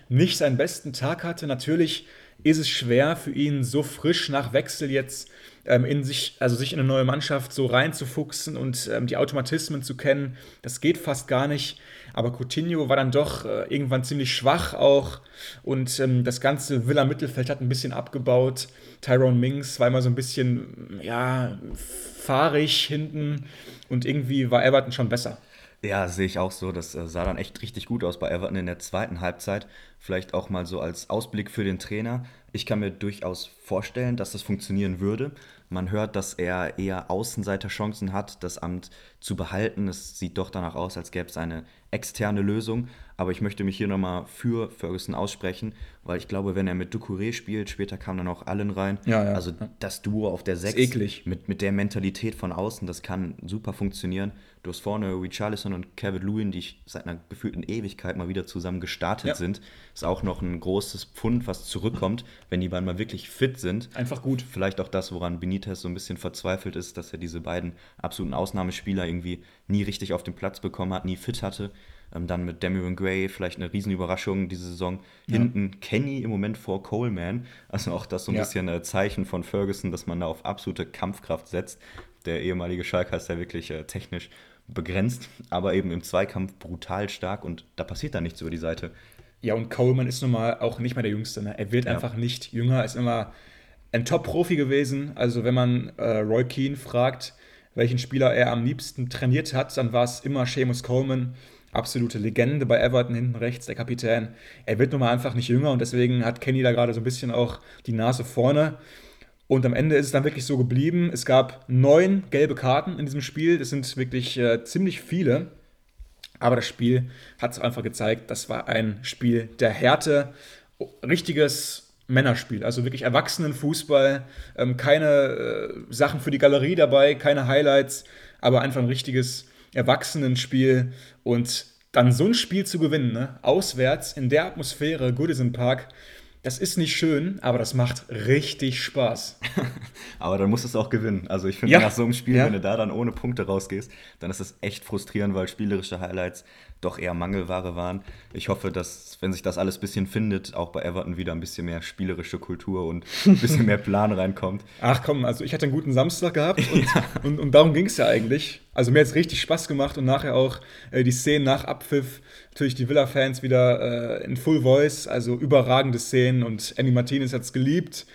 nicht seinen besten Tag hatte. Natürlich ist es schwer für ihn, so frisch nach Wechsel jetzt ähm, in sich, also sich in eine neue Mannschaft so reinzufuchsen und ähm, die Automatismen zu kennen. Das geht fast gar nicht. Aber Coutinho war dann doch äh, irgendwann ziemlich schwach auch und ähm, das ganze Villa Mittelfeld hat ein bisschen abgebaut. Tyrone Mings war immer so ein bisschen, ja, fahrig hinten und irgendwie war Everton schon besser. Ja, sehe ich auch so. Das äh, sah dann echt richtig gut aus bei Everton in der zweiten Halbzeit. Vielleicht auch mal so als Ausblick für den Trainer. Ich kann mir durchaus vorstellen, dass das funktionieren würde. Man hört, dass er eher Außenseiterchancen hat, das Amt zu behalten. Es sieht doch danach aus, als gäbe es eine externe Lösung. Aber ich möchte mich hier nochmal für Ferguson aussprechen, weil ich glaube, wenn er mit Ducouré spielt, später kam dann auch Allen rein. Ja, ja. Also das Duo auf der 6 eklig. Mit, mit der Mentalität von außen, das kann super funktionieren. Du hast vorne Richarlison und Kevin Lewin, die seit einer gefühlten Ewigkeit mal wieder zusammen gestartet ja. sind. Ist auch noch ein großes Pfund, was zurückkommt, wenn die beiden mal wirklich fit sind. Einfach gut. Vielleicht auch das, woran Benitez so ein bisschen verzweifelt ist, dass er diese beiden absoluten Ausnahmespieler irgendwie nie richtig auf den Platz bekommen hat, nie fit hatte. Ähm, dann mit Damian Gray vielleicht eine Riesenüberraschung diese Saison. Ja. Hinten Kenny im Moment vor Coleman. Also auch das so ein ja. bisschen ein Zeichen von Ferguson, dass man da auf absolute Kampfkraft setzt. Der ehemalige Schalker ist ja wirklich äh, technisch begrenzt, aber eben im Zweikampf brutal stark und da passiert dann nichts über die Seite. Ja, und Coleman ist nun mal auch nicht mehr der Jüngste. Ne? Er wird ja. einfach nicht jünger, ist immer ein Top-Profi gewesen. Also, wenn man äh, Roy Keane fragt, welchen Spieler er am liebsten trainiert hat, dann war es immer Seamus Coleman absolute Legende bei Everton hinten rechts, der Kapitän. Er wird nun mal einfach nicht jünger und deswegen hat Kenny da gerade so ein bisschen auch die Nase vorne. Und am Ende ist es dann wirklich so geblieben. Es gab neun gelbe Karten in diesem Spiel. Das sind wirklich äh, ziemlich viele. Aber das Spiel hat es einfach gezeigt, das war ein Spiel der Härte. Richtiges Männerspiel, also wirklich Erwachsenenfußball. Ähm, keine äh, Sachen für die Galerie dabei, keine Highlights, aber einfach ein richtiges Erwachsenenspiel und dann so ein Spiel zu gewinnen, ne? auswärts in der Atmosphäre, Goodison Park, das ist nicht schön, aber das macht richtig Spaß. aber dann musst du es auch gewinnen. Also ich finde, ja. nach so einem Spiel, ja. wenn du da dann ohne Punkte rausgehst, dann ist das echt frustrierend, weil spielerische Highlights doch eher Mangelware waren. Ich hoffe, dass, wenn sich das alles ein bisschen findet, auch bei Everton wieder ein bisschen mehr spielerische Kultur und ein bisschen mehr Plan reinkommt. Ach komm, also ich hatte einen guten Samstag gehabt und, ja. und, und darum ging es ja eigentlich. Also mir hat es richtig Spaß gemacht und nachher auch äh, die Szenen nach Abpfiff. Natürlich die Villa-Fans wieder äh, in Full Voice, also überragende Szenen und Andy Martinez hat es geliebt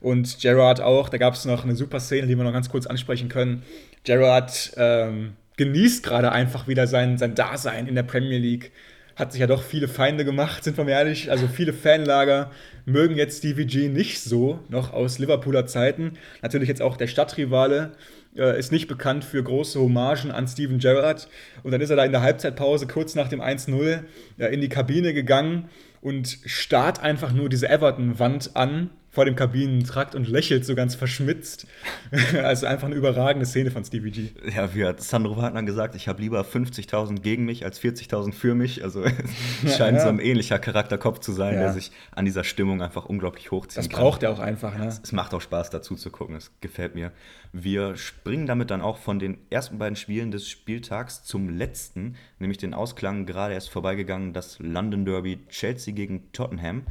und Gerard auch. Da gab es noch eine super Szene, die wir noch ganz kurz ansprechen können. Gerard ähm, genießt gerade einfach wieder sein, sein Dasein in der Premier League. Hat sich ja doch viele Feinde gemacht, sind wir mal ehrlich. Also viele Fanlager mögen jetzt Stevie G nicht so, noch aus Liverpooler Zeiten. Natürlich jetzt auch der Stadtrivale äh, ist nicht bekannt für große Hommagen an Steven Gerrard. Und dann ist er da in der Halbzeitpause kurz nach dem 1-0 äh, in die Kabine gegangen und starrt einfach nur diese Everton-Wand an vor dem Kabinentrakt und lächelt so ganz verschmitzt. also einfach eine überragende Szene von Stevie G. Ja, wie hat Sandro Wagner gesagt, ich habe lieber 50.000 gegen mich als 40.000 für mich. Also es scheint ja. so ein ähnlicher Charakterkopf zu sein, ja. der sich an dieser Stimmung einfach unglaublich hochzieht. Das braucht er auch einfach. Ne? Es, es macht auch Spaß dazu zu gucken, es gefällt mir. Wir springen damit dann auch von den ersten beiden Spielen des Spieltags zum letzten, nämlich den Ausklang gerade erst vorbeigegangen, das London Derby Chelsea gegen Tottenham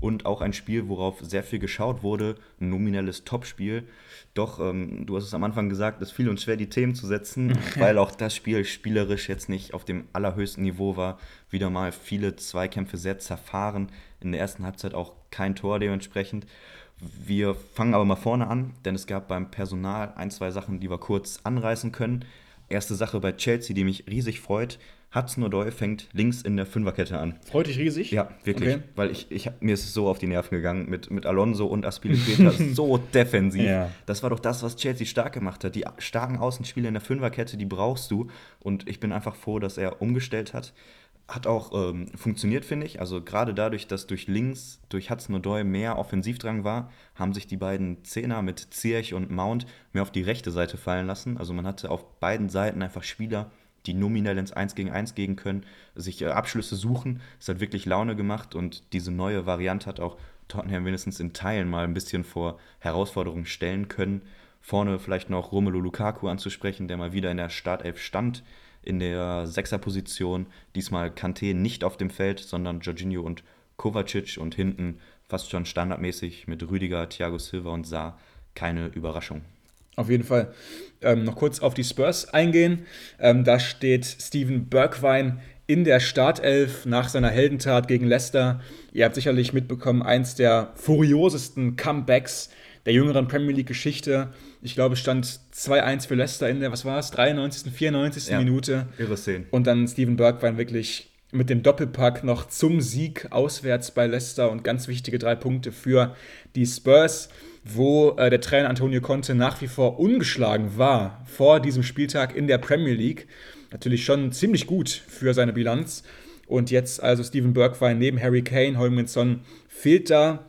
und auch ein Spiel, worauf sehr viel geschaut wurde, ein nominelles Topspiel. Doch, ähm, du hast es am Anfang gesagt, es fiel uns schwer, die Themen zu setzen, weil auch das Spiel spielerisch jetzt nicht auf dem allerhöchsten Niveau war. Wieder mal viele Zweikämpfe sehr zerfahren, in der ersten Halbzeit auch kein Tor dementsprechend. Wir fangen aber mal vorne an, denn es gab beim Personal ein, zwei Sachen, die wir kurz anreißen können. Erste Sache bei Chelsea, die mich riesig freut. Hudson O'Doy fängt links in der Fünferkette an. Freut dich riesig? Ja, wirklich. Okay. Weil ich, ich, mir ist es so auf die Nerven gegangen mit, mit Alonso und Aspilicueta. so defensiv. Ja. Das war doch das, was Chelsea stark gemacht hat. Die starken Außenspieler in der Fünferkette, die brauchst du. Und ich bin einfach froh, dass er umgestellt hat. Hat auch ähm, funktioniert, finde ich. Also gerade dadurch, dass durch links, durch Hudson O'Doy mehr Offensivdrang war, haben sich die beiden Zehner mit Zierch und Mount mehr auf die rechte Seite fallen lassen. Also man hatte auf beiden Seiten einfach Spieler, die nominell ins 1 gegen 1 gehen können, sich äh, Abschlüsse suchen. Es hat wirklich Laune gemacht und diese neue Variante hat auch Tottenham wenigstens in Teilen mal ein bisschen vor Herausforderungen stellen können. Vorne vielleicht noch Romelu Lukaku anzusprechen, der mal wieder in der Startelf stand, in der Sechserposition. Diesmal Kanté nicht auf dem Feld, sondern Jorginho und Kovacic und hinten fast schon standardmäßig mit Rüdiger, Thiago Silva und Saar. Keine Überraschung. Auf jeden Fall. Ähm, noch kurz auf die Spurs eingehen. Ähm, da steht Steven Bergwijn in der Startelf nach seiner Heldentat gegen Leicester. Ihr habt sicherlich mitbekommen, eins der furiosesten Comebacks der jüngeren Premier League-Geschichte. Ich glaube, es stand 2-1 für Leicester in der, was war es, 93., 94. Ja, Minute. Irre Szene. Und dann Steven Bergwijn wirklich mit dem Doppelpack noch zum Sieg auswärts bei Leicester und ganz wichtige drei Punkte für die Spurs wo äh, der Trainer Antonio Conte nach wie vor ungeschlagen war vor diesem Spieltag in der Premier League. Natürlich schon ziemlich gut für seine Bilanz. Und jetzt also Steven Bergwijn neben Harry Kane, Holminson fehlt da.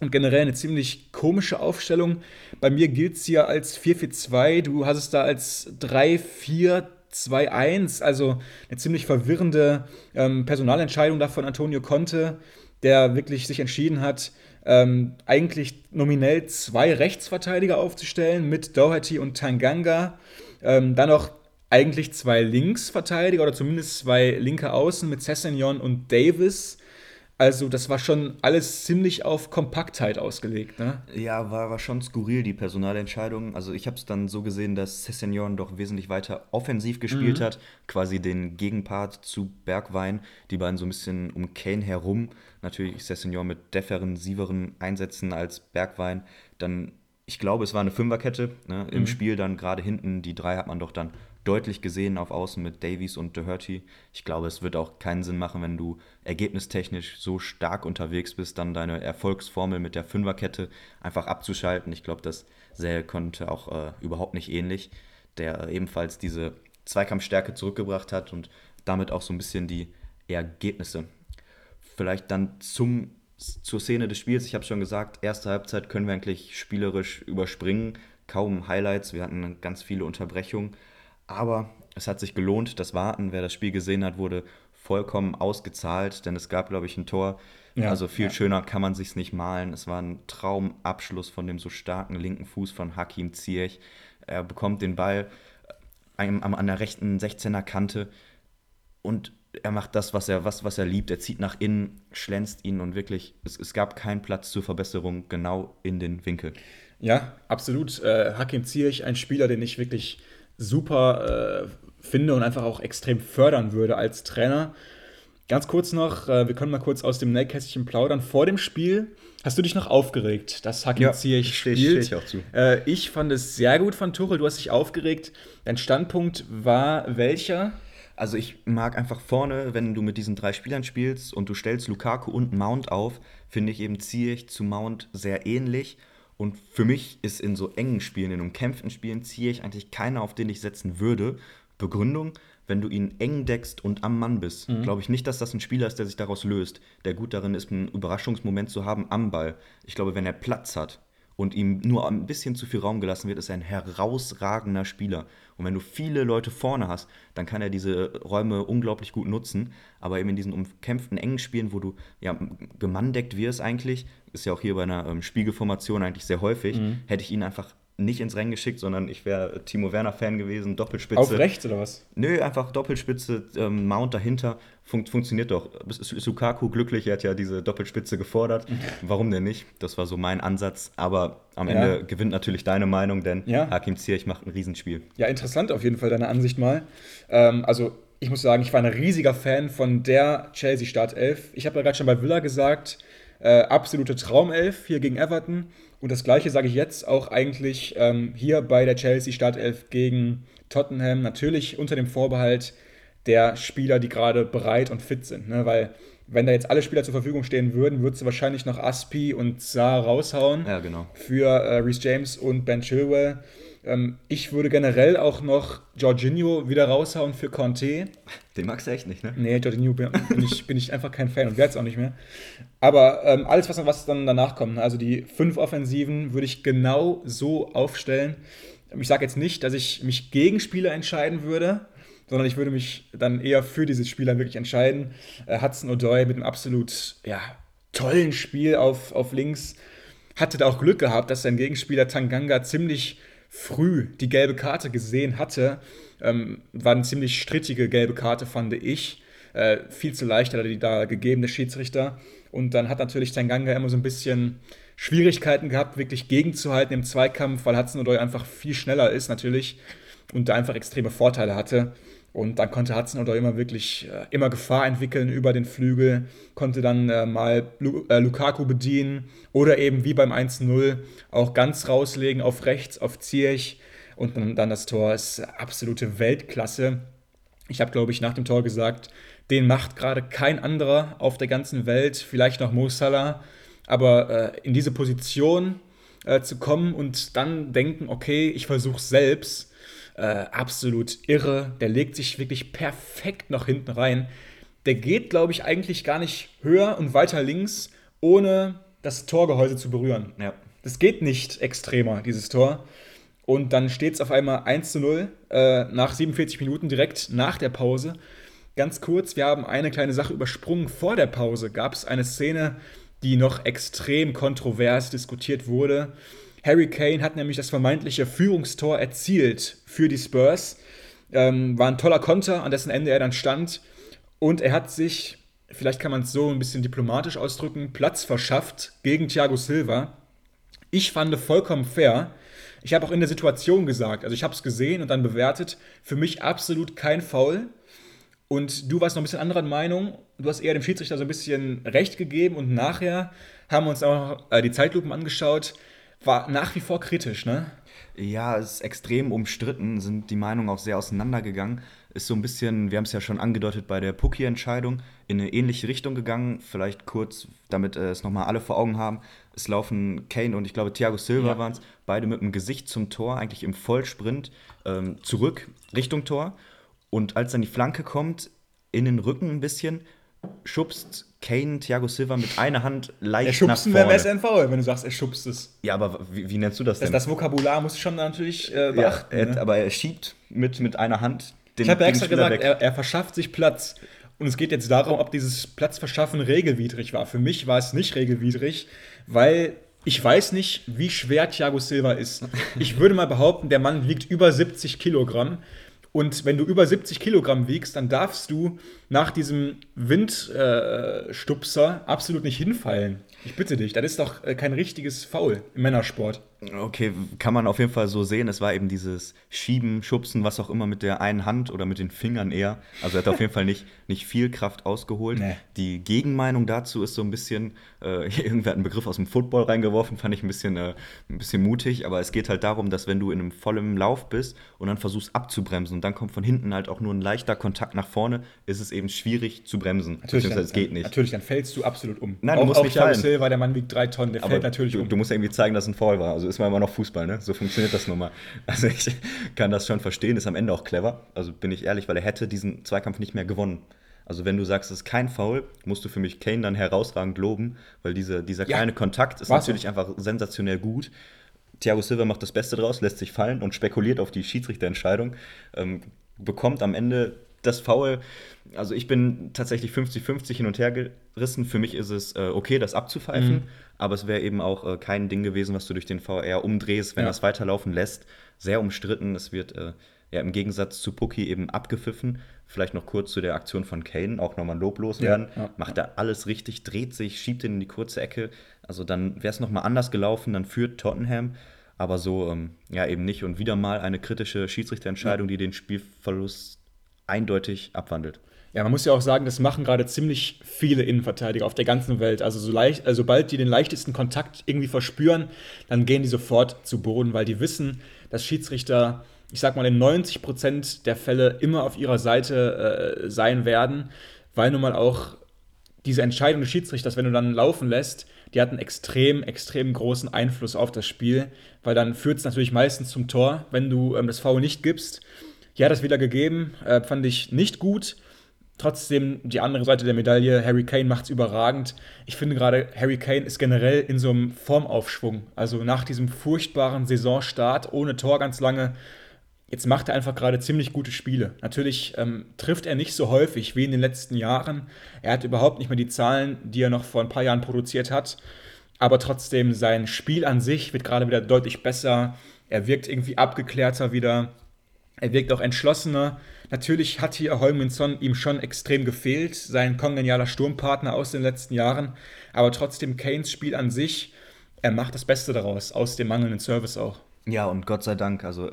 Und generell eine ziemlich komische Aufstellung. Bei mir gilt es hier als 4-4-2. Du hast es da als 3-4-2-1. Also eine ziemlich verwirrende ähm, Personalentscheidung da von Antonio Conte, der wirklich sich entschieden hat, ähm, eigentlich nominell zwei Rechtsverteidiger aufzustellen mit Doherty und Tanganga. Ähm, dann noch eigentlich zwei Linksverteidiger oder zumindest zwei linke Außen mit Sessignon und Davis. Also das war schon alles ziemlich auf Kompaktheit ausgelegt, ne? Ja, war, war schon skurril, die Personalentscheidung. Also ich habe es dann so gesehen, dass Sessignon doch wesentlich weiter offensiv gespielt mhm. hat, quasi den Gegenpart zu Bergwein, die beiden so ein bisschen um Kane herum. Natürlich Sessignon mit defensiveren Einsätzen als Bergwein. Dann, ich glaube, es war eine Fünferkette ne? im mhm. Spiel dann gerade hinten. Die drei hat man doch dann deutlich gesehen auf Außen mit Davies und Doherty. Ich glaube, es wird auch keinen Sinn machen, wenn du ergebnistechnisch so stark unterwegs bist, dann deine Erfolgsformel mit der Fünferkette einfach abzuschalten. Ich glaube, das sähe konnte auch äh, überhaupt nicht ähnlich, der ebenfalls diese Zweikampfstärke zurückgebracht hat und damit auch so ein bisschen die Ergebnisse. Vielleicht dann zum, zur Szene des Spiels. Ich habe schon gesagt, erste Halbzeit können wir eigentlich spielerisch überspringen. Kaum Highlights, wir hatten ganz viele Unterbrechungen. Aber es hat sich gelohnt, das Warten. Wer das Spiel gesehen hat, wurde vollkommen ausgezahlt, denn es gab, glaube ich, ein Tor. Ja, also viel ja. schöner kann man sich nicht malen. Es war ein Traumabschluss von dem so starken linken Fuß von Hakim Ziyech. Er bekommt den Ball an der rechten 16er Kante und er macht das, was er, was, was er liebt. Er zieht nach innen, schlänzt ihn und wirklich, es, es gab keinen Platz zur Verbesserung genau in den Winkel. Ja, absolut. Äh, Hakim Ziyech, ein Spieler, den ich wirklich super äh, finde und einfach auch extrem fördern würde als Trainer. Ganz kurz noch, äh, wir können mal kurz aus dem Nähkästchen plaudern. Vor dem Spiel hast du dich noch aufgeregt, dass Hakim ja, Ziyech spielt. Steh ich auch zu. Äh, ich fand es sehr gut von Tuchel, du hast dich aufgeregt. Dein Standpunkt war welcher? Also ich mag einfach vorne, wenn du mit diesen drei Spielern spielst und du stellst Lukaku und Mount auf, finde ich eben Ziyech zu Mount sehr ähnlich. Und für mich ist in so engen Spielen, in umkämpften Spielen, ziehe ich eigentlich keiner, auf den ich setzen würde. Begründung, wenn du ihn eng deckst und am Mann bist, mhm. glaube ich nicht, dass das ein Spieler ist, der sich daraus löst, der gut darin ist, einen Überraschungsmoment zu haben am Ball. Ich glaube, wenn er Platz hat, und ihm nur ein bisschen zu viel Raum gelassen wird, ist er ein herausragender Spieler. Und wenn du viele Leute vorne hast, dann kann er diese Räume unglaublich gut nutzen. Aber eben in diesen umkämpften, engen Spielen, wo du ja gemandeckt wirst eigentlich, ist ja auch hier bei einer ähm, Spiegelformation eigentlich sehr häufig, mhm. hätte ich ihn einfach nicht ins Rennen geschickt, sondern ich wäre Timo Werner-Fan gewesen, Doppelspitze. Auf rechts oder was? Nö, einfach Doppelspitze, ähm, Mount dahinter. Fun funktioniert doch. Ist Lukaku glücklich, er hat ja diese Doppelspitze gefordert. Warum denn nicht? Das war so mein Ansatz. Aber am ja. Ende gewinnt natürlich deine Meinung, denn ja. Hakim Ziyech macht ein Riesenspiel. Ja, interessant auf jeden Fall deine Ansicht mal. Ähm, also ich muss sagen, ich war ein riesiger Fan von der Chelsea Startelf. Ich habe ja gerade schon bei Villa gesagt, äh, absolute Traumelf hier gegen Everton. Und das gleiche sage ich jetzt auch eigentlich ähm, hier bei der Chelsea Startelf gegen Tottenham. Natürlich unter dem Vorbehalt der Spieler, die gerade bereit und fit sind. Ne? Weil wenn da jetzt alle Spieler zur Verfügung stehen würden, würdest du wahrscheinlich noch Aspi und Saar raushauen. Ja, genau. Für äh, Reece James und Ben Chilwell. Ähm, ich würde generell auch noch Jorginho wieder raushauen für Conte. Den magst du echt nicht, ne? Nee, Jorginho bin, bin, ich, bin ich einfach kein Fan und werde es auch nicht mehr. Aber ähm, alles, was, was dann danach kommt, ne? also die fünf Offensiven, würde ich genau so aufstellen. Ich sage jetzt nicht, dass ich mich gegen Spieler entscheiden würde, sondern ich würde mich dann eher für diese Spieler wirklich entscheiden. Äh, Hudson O'Doy mit einem absolut ja, tollen Spiel auf, auf links hatte da auch Glück gehabt, dass sein Gegenspieler Tanganga ziemlich früh die gelbe Karte gesehen hatte. Ähm, war eine ziemlich strittige gelbe Karte, fand ich. Äh, viel zu leicht hat er die da gegeben, der Schiedsrichter. Und dann hat natürlich Tanganga immer so ein bisschen Schwierigkeiten gehabt, wirklich gegenzuhalten im Zweikampf, weil Hudson Odoi einfach viel schneller ist natürlich und da einfach extreme Vorteile hatte. Und dann konnte Hudson oder immer wirklich äh, immer Gefahr entwickeln über den Flügel, konnte dann äh, mal Lu äh, Lukaku bedienen oder eben wie beim 1-0 auch ganz rauslegen auf rechts, auf Zierch. Und dann, dann das Tor ist absolute Weltklasse. Ich habe, glaube ich, nach dem Tor gesagt, den macht gerade kein anderer auf der ganzen Welt, vielleicht noch Mo Salah. Aber äh, in diese Position äh, zu kommen und dann denken, okay, ich versuche selbst äh, absolut irre. Der legt sich wirklich perfekt noch hinten rein. Der geht, glaube ich, eigentlich gar nicht höher und weiter links, ohne das Torgehäuse zu berühren. Ja. Das geht nicht extremer, dieses Tor. Und dann steht es auf einmal 1 zu 0 äh, nach 47 Minuten, direkt nach der Pause. Ganz kurz, wir haben eine kleine Sache übersprungen. Vor der Pause gab es eine Szene, die noch extrem kontrovers diskutiert wurde. Harry Kane hat nämlich das vermeintliche Führungstor erzielt für die Spurs. Ähm, war ein toller Konter, an dessen Ende er dann stand. Und er hat sich, vielleicht kann man es so ein bisschen diplomatisch ausdrücken, Platz verschafft gegen Thiago Silva. Ich fand vollkommen fair. Ich habe auch in der Situation gesagt, also ich habe es gesehen und dann bewertet, für mich absolut kein Foul. Und du warst noch ein bisschen anderer Meinung. Du hast eher dem Schiedsrichter so ein bisschen Recht gegeben und nachher haben wir uns auch äh, die Zeitlupen angeschaut war nach wie vor kritisch, ne? Ja, es ist extrem umstritten, sind die Meinungen auch sehr auseinandergegangen. Ist so ein bisschen, wir haben es ja schon angedeutet bei der Pucki-Entscheidung, in eine ähnliche Richtung gegangen. Vielleicht kurz, damit äh, es nochmal alle vor Augen haben. Es laufen Kane und ich glaube Thiago Silva ja. waren es, beide mit dem Gesicht zum Tor, eigentlich im Vollsprint ähm, zurück Richtung Tor. Und als dann die Flanke kommt, in den Rücken ein bisschen, schubst Kane Thiago Silva mit einer Hand leicht er nach vorne. wäre ein Foul, wenn du sagst, er schubst es. Ja, aber wie, wie nennst du das denn? Das, das Vokabular muss ich schon natürlich äh, beachten. Ja, er, ne? Aber er schiebt mit, mit einer Hand den Ich habe ja extra gesagt, er, er, verschafft sich Platz. Und es geht jetzt darum, ob dieses Platzverschaffen regelwidrig war. Für mich war es nicht regelwidrig, weil ich weiß nicht, wie schwer Thiago Silva ist. Ich würde mal behaupten, der Mann wiegt über 70 Kilogramm. Und wenn du über 70 Kilogramm wiegst, dann darfst du nach diesem Windstupser äh, absolut nicht hinfallen. Ich bitte dich, das ist doch äh, kein richtiges Foul im Männersport. Okay, kann man auf jeden Fall so sehen. Es war eben dieses Schieben, Schubsen, was auch immer mit der einen Hand oder mit den Fingern eher. Also er hat auf jeden Fall nicht, nicht viel Kraft ausgeholt. Nee. Die Gegenmeinung dazu ist so ein bisschen, äh, irgendwer hat einen Begriff aus dem Football reingeworfen, fand ich ein bisschen, äh, ein bisschen mutig. Aber es geht halt darum, dass wenn du in einem vollen Lauf bist und dann versuchst abzubremsen und dann kommt von hinten halt auch nur ein leichter Kontakt nach vorne, ist es eben schwierig zu bremsen. Natürlich, dann, es geht nicht. Natürlich, dann fällst du absolut um. Nein, du auch, musst auch nicht fallen. Silva, der Mann wiegt drei Tonnen, der Aber fällt natürlich du, um. Du musst irgendwie zeigen, dass es ein Foul war. Also ist man immer noch Fußball, ne? So funktioniert das nun mal. Also ich kann das schon verstehen, ist am Ende auch clever. Also bin ich ehrlich, weil er hätte diesen Zweikampf nicht mehr gewonnen. Also wenn du sagst, es ist kein Foul, musst du für mich Kane dann herausragend loben, weil diese, dieser ja. kleine Kontakt ist Was? natürlich einfach sensationell gut. Thiago Silva macht das Beste draus, lässt sich fallen und spekuliert auf die Schiedsrichterentscheidung, ähm, bekommt am Ende das Foul. Also ich bin tatsächlich 50-50 hin und her gerissen. Für mich ist es äh, okay, das abzupfeifen, mhm. aber es wäre eben auch äh, kein Ding gewesen, was du durch den VR umdrehst, wenn ja. das weiterlaufen lässt. Sehr umstritten. Es wird äh, ja im Gegensatz zu Puki eben abgepfiffen. Vielleicht noch kurz zu der Aktion von Kane, auch nochmal loblos werden. Ja, ja, Macht er alles richtig, dreht sich, schiebt ihn in die kurze Ecke. Also dann wäre es nochmal anders gelaufen, dann führt Tottenham aber so ähm, ja eben nicht. Und wieder mal eine kritische Schiedsrichterentscheidung, die den Spielverlust eindeutig abwandelt. Ja, man muss ja auch sagen, das machen gerade ziemlich viele Innenverteidiger auf der ganzen Welt. Also, so leicht, also sobald die den leichtesten Kontakt irgendwie verspüren, dann gehen die sofort zu Boden, weil die wissen, dass Schiedsrichter, ich sag mal, in 90 Prozent der Fälle immer auf ihrer Seite äh, sein werden, weil nun mal auch diese Entscheidung des Schiedsrichters, wenn du dann laufen lässt, die hat einen extrem, extrem großen Einfluss auf das Spiel, weil dann führt es natürlich meistens zum Tor, wenn du ähm, das Foul nicht gibst. Hat es wieder gegeben, äh, fand ich nicht gut. Trotzdem die andere Seite der Medaille, Harry Kane macht es überragend. Ich finde gerade, Harry Kane ist generell in so einem Formaufschwung. Also nach diesem furchtbaren Saisonstart ohne Tor ganz lange, jetzt macht er einfach gerade ziemlich gute Spiele. Natürlich ähm, trifft er nicht so häufig wie in den letzten Jahren. Er hat überhaupt nicht mehr die Zahlen, die er noch vor ein paar Jahren produziert hat. Aber trotzdem, sein Spiel an sich wird gerade wieder deutlich besser. Er wirkt irgendwie abgeklärter wieder. Er wirkt auch entschlossener. Natürlich hat hier Holminson ihm schon extrem gefehlt, sein kongenialer Sturmpartner aus den letzten Jahren. Aber trotzdem Kanes Spiel an sich, er macht das Beste daraus, aus dem mangelnden Service auch. Ja, und Gott sei Dank, also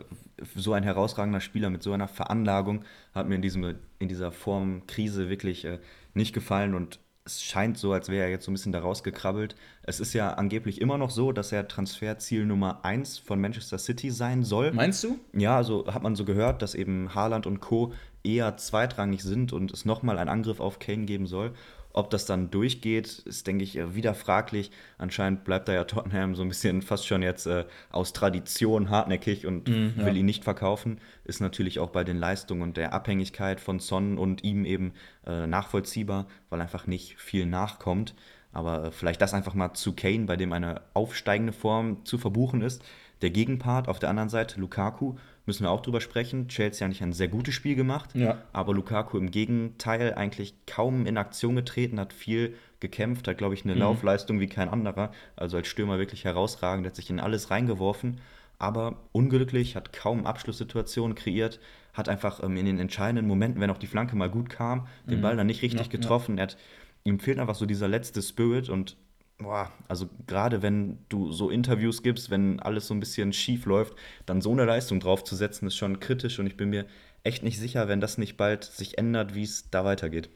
so ein herausragender Spieler mit so einer Veranlagung hat mir in, diesem, in dieser Form Krise wirklich äh, nicht gefallen und es scheint so, als wäre er jetzt so ein bisschen da rausgekrabbelt. Es ist ja angeblich immer noch so, dass er Transferziel Nummer 1 von Manchester City sein soll. Meinst du? Ja, also hat man so gehört, dass eben Haaland und Co. eher zweitrangig sind und es nochmal einen Angriff auf Kane geben soll. Ob das dann durchgeht, ist, denke ich, wieder fraglich. Anscheinend bleibt da ja Tottenham so ein bisschen fast schon jetzt äh, aus Tradition hartnäckig und mm, will ihn nicht verkaufen. Ist natürlich auch bei den Leistungen und der Abhängigkeit von Son und ihm eben äh, nachvollziehbar, weil einfach nicht viel nachkommt. Aber äh, vielleicht das einfach mal zu Kane, bei dem eine aufsteigende Form zu verbuchen ist. Der Gegenpart auf der anderen Seite, Lukaku, müssen wir auch drüber sprechen. Chelsea hat nicht ein sehr gutes Spiel gemacht, ja. aber Lukaku im Gegenteil eigentlich kaum in Aktion getreten, hat viel gekämpft, hat, glaube ich, eine mhm. Laufleistung wie kein anderer. Also als Stürmer wirklich herausragend, hat sich in alles reingeworfen, aber unglücklich, hat kaum Abschlusssituationen kreiert, hat einfach ähm, in den entscheidenden Momenten, wenn auch die Flanke mal gut kam, den mhm. Ball dann nicht richtig ja, getroffen. Ja. Hat, ihm fehlt einfach so dieser letzte Spirit und boah, also gerade wenn du so Interviews gibst, wenn alles so ein bisschen schief läuft, dann so eine Leistung draufzusetzen, ist schon kritisch und ich bin mir echt nicht sicher, wenn das nicht bald sich ändert, wie es da weitergeht.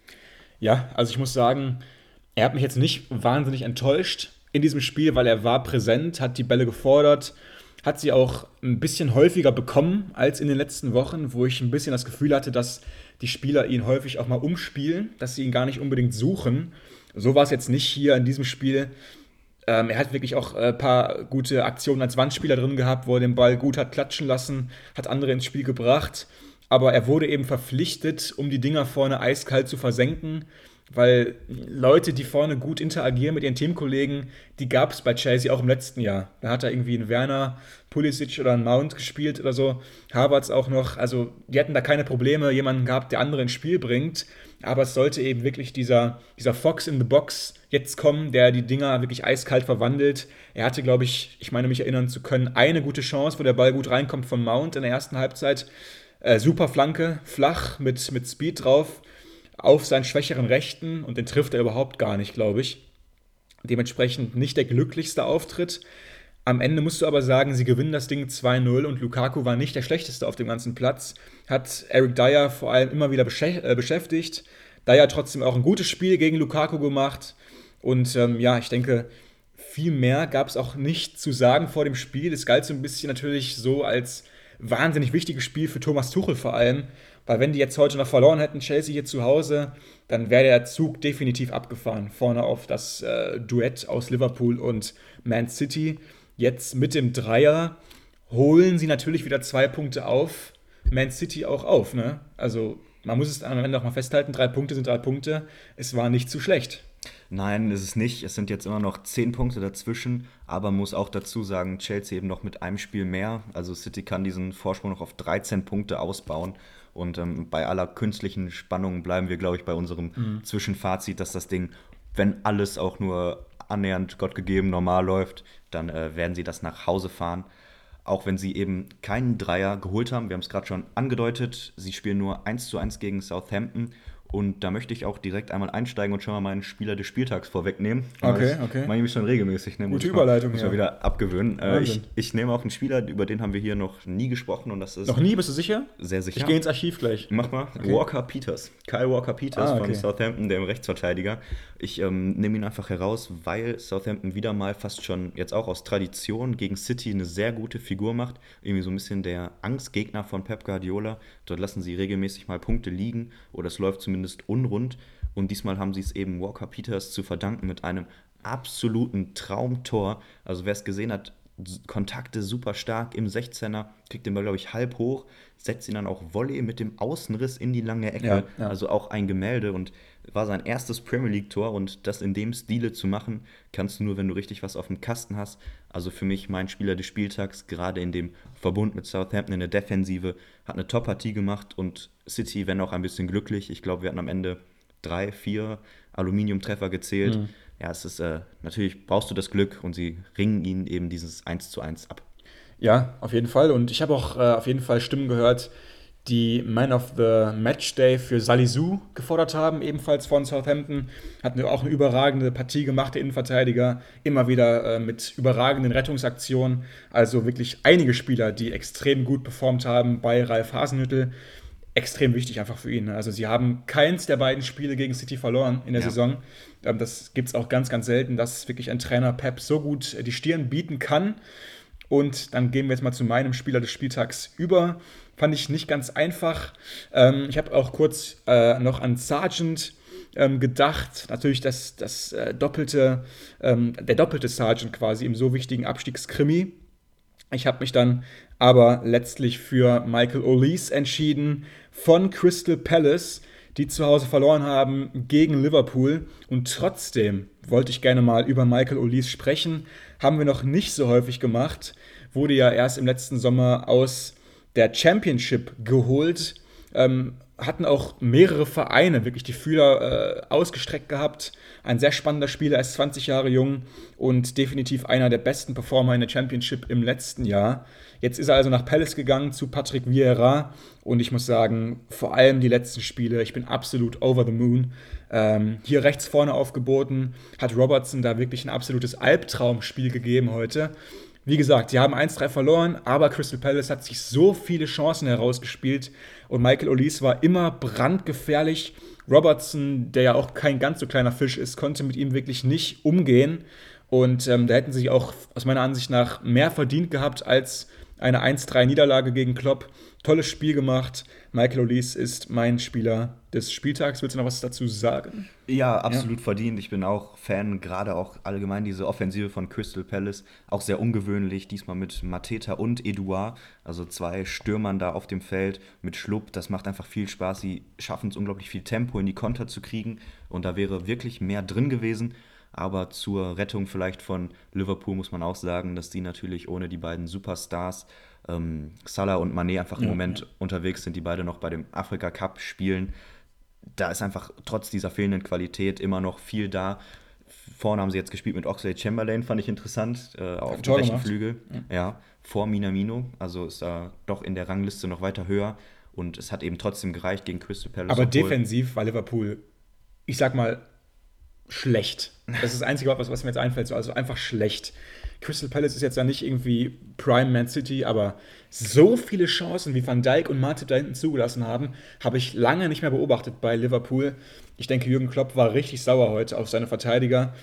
Ja, also ich muss sagen, er hat mich jetzt nicht wahnsinnig enttäuscht in diesem Spiel, weil er war präsent, hat die Bälle gefordert, hat sie auch ein bisschen häufiger bekommen als in den letzten Wochen, wo ich ein bisschen das Gefühl hatte, dass die Spieler ihn häufig auch mal umspielen, dass sie ihn gar nicht unbedingt suchen. So war es jetzt nicht hier in diesem Spiel. Ähm, er hat wirklich auch ein äh, paar gute Aktionen als Wandspieler drin gehabt, wo er den Ball gut hat klatschen lassen, hat andere ins Spiel gebracht. Aber er wurde eben verpflichtet, um die Dinger vorne eiskalt zu versenken weil Leute, die vorne gut interagieren mit ihren Teamkollegen, die gab es bei Chelsea auch im letzten Jahr. Da hat er irgendwie einen Werner, Pulisic oder einen Mount gespielt oder so. Havertz auch noch. Also die hatten da keine Probleme, jemanden gehabt, der andere ins Spiel bringt. Aber es sollte eben wirklich dieser, dieser Fox in the Box jetzt kommen, der die Dinger wirklich eiskalt verwandelt. Er hatte, glaube ich, ich meine mich erinnern zu können, eine gute Chance, wo der Ball gut reinkommt von Mount in der ersten Halbzeit. Äh, super Flanke, flach, mit, mit Speed drauf, auf seinen schwächeren Rechten und den trifft er überhaupt gar nicht, glaube ich. Dementsprechend nicht der glücklichste Auftritt. Am Ende musst du aber sagen, sie gewinnen das Ding 2-0 und Lukaku war nicht der schlechteste auf dem ganzen Platz. Hat Eric Dyer vor allem immer wieder äh, beschäftigt. Dyer trotzdem auch ein gutes Spiel gegen Lukaku gemacht. Und ähm, ja, ich denke, viel mehr gab es auch nicht zu sagen vor dem Spiel. Es galt so ein bisschen natürlich so als wahnsinnig wichtiges Spiel für Thomas Tuchel vor allem. Weil wenn die jetzt heute noch verloren hätten, Chelsea hier zu Hause, dann wäre der Zug definitiv abgefahren. Vorne auf das äh, Duett aus Liverpool und Man City. Jetzt mit dem Dreier holen sie natürlich wieder zwei Punkte auf. Man City auch auf. Ne? Also man muss es am Ende auch mal festhalten, drei Punkte sind drei Punkte. Es war nicht zu schlecht. Nein, ist es nicht. Es sind jetzt immer noch zehn Punkte dazwischen, aber man muss auch dazu sagen, Chelsea eben noch mit einem Spiel mehr. Also City kann diesen Vorsprung noch auf 13 Punkte ausbauen. Und ähm, bei aller künstlichen Spannung bleiben wir, glaube ich, bei unserem mhm. Zwischenfazit, dass das Ding, wenn alles auch nur annähernd gottgegeben normal läuft, dann äh, werden sie das nach Hause fahren. Auch wenn sie eben keinen Dreier geholt haben. Wir haben es gerade schon angedeutet. Sie spielen nur 1 zu 1 gegen Southampton und da möchte ich auch direkt einmal einsteigen und schon mal meinen Spieler des Spieltags vorwegnehmen. Okay, das okay. Mache ich schon regelmäßig. Ne? Gute Überleitung, muss ja. Muss wieder abgewöhnen. Äh, ich, ich, nehme auch einen Spieler, über den haben wir hier noch nie gesprochen und das ist. Noch nie, bist du sicher? Sehr sicher. Ich gehe ins Archiv gleich. Mach mal. Okay. Walker Peters. Kyle Walker Peters ah, okay. von Southampton, der im Rechtsverteidiger. Ich ähm, nehme ihn einfach heraus, weil Southampton wieder mal fast schon jetzt auch aus Tradition gegen City eine sehr gute Figur macht. Irgendwie so ein bisschen der Angstgegner von Pep Guardiola. Dort lassen sie regelmäßig mal Punkte liegen oder es läuft zumindest unrund. Und diesmal haben sie es eben Walker Peters zu verdanken mit einem absoluten Traumtor. Also wer es gesehen hat, Kontakte super stark im 16er, kriegt den Ball, glaube ich, halb hoch, setzt ihn dann auch Volley mit dem Außenriss in die lange Ecke. Ja, ja. Also auch ein Gemälde und war sein erstes Premier League-Tor und das in dem Stile zu machen, kannst du nur, wenn du richtig was auf dem Kasten hast. Also für mich mein Spieler des Spieltags, gerade in dem Verbund mit Southampton in der Defensive, hat eine Top-Partie gemacht und City, wenn auch ein bisschen glücklich. Ich glaube, wir hatten am Ende drei, vier Aluminiumtreffer gezählt. Mhm. Ja, es ist äh, natürlich brauchst du das Glück und sie ringen ihnen eben dieses 1 zu 1 ab. Ja, auf jeden Fall. Und ich habe auch äh, auf jeden Fall Stimmen gehört, die Man of the Match Day für Salisu gefordert haben, ebenfalls von Southampton. Hat auch eine überragende Partie gemacht, der Innenverteidiger. Immer wieder äh, mit überragenden Rettungsaktionen. Also wirklich einige Spieler, die extrem gut performt haben bei Ralf Hasenhüttel extrem wichtig einfach für ihn. Ne? Also sie haben keins der beiden Spiele gegen City verloren in der ja. Saison. Ähm, das gibt es auch ganz, ganz selten, dass wirklich ein Trainer Pep so gut äh, die Stirn bieten kann. Und dann gehen wir jetzt mal zu meinem Spieler des Spieltags über. Fand ich nicht ganz einfach. Ähm, ich habe auch kurz äh, noch an Sargent ähm, gedacht. Natürlich das, das äh, doppelte, der doppelte Sargent quasi im so wichtigen Abstiegskrimi. Ich habe mich dann aber letztlich für Michael Olise entschieden von Crystal Palace, die zu Hause verloren haben gegen Liverpool. Und trotzdem wollte ich gerne mal über Michael Olise sprechen. Haben wir noch nicht so häufig gemacht. Wurde ja erst im letzten Sommer aus der Championship geholt. Ähm, hatten auch mehrere Vereine wirklich die Fühler äh, ausgestreckt gehabt. Ein sehr spannender Spieler, er ist 20 Jahre jung und definitiv einer der besten Performer in der Championship im letzten Jahr. Jetzt ist er also nach Palace gegangen zu Patrick Vieira und ich muss sagen, vor allem die letzten Spiele, ich bin absolut over the moon. Ähm, hier rechts vorne aufgeboten, hat Robertson da wirklich ein absolutes Albtraumspiel gegeben heute. Wie gesagt, sie haben 1-3 verloren, aber Crystal Palace hat sich so viele Chancen herausgespielt und Michael Olise war immer brandgefährlich. Robertson, der ja auch kein ganz so kleiner Fisch ist, konnte mit ihm wirklich nicht umgehen. Und ähm, da hätten sie sich auch aus meiner Ansicht nach mehr verdient gehabt als eine 1-3-Niederlage gegen Klopp. Tolles Spiel gemacht. Michael Olise ist mein Spieler des Spieltags. Willst du noch was dazu sagen? Ja, absolut ja. verdient. Ich bin auch Fan, gerade auch allgemein diese Offensive von Crystal Palace. Auch sehr ungewöhnlich, diesmal mit Mateta und Eduard, also zwei Stürmern da auf dem Feld mit Schlupp. Das macht einfach viel Spaß. Sie schaffen es unglaublich viel Tempo in die Konter zu kriegen und da wäre wirklich mehr drin gewesen. Aber zur Rettung vielleicht von Liverpool muss man auch sagen, dass die natürlich ohne die beiden Superstars ähm, Salah und Mané einfach im ja, Moment ja. unterwegs sind, die beide noch bei dem Afrika Cup spielen. Da ist einfach trotz dieser fehlenden Qualität immer noch viel da. Vorne haben sie jetzt gespielt mit Oxlade Chamberlain, fand ich interessant, äh, auf dem rechten Flügel. Ja. ja. vor Minamino, also ist da doch in der Rangliste noch weiter höher. Und es hat eben trotzdem gereicht gegen Crystal Palace. Aber defensiv war Liverpool, ich sag mal, schlecht. Das ist das einzige Wort, was, was mir jetzt einfällt. Also einfach schlecht. Crystal Palace ist jetzt ja nicht irgendwie Prime Man City, aber so viele Chancen, wie Van Dijk und Martin da hinten zugelassen haben, habe ich lange nicht mehr beobachtet bei Liverpool. Ich denke, Jürgen Klopp war richtig sauer heute auf seine Verteidiger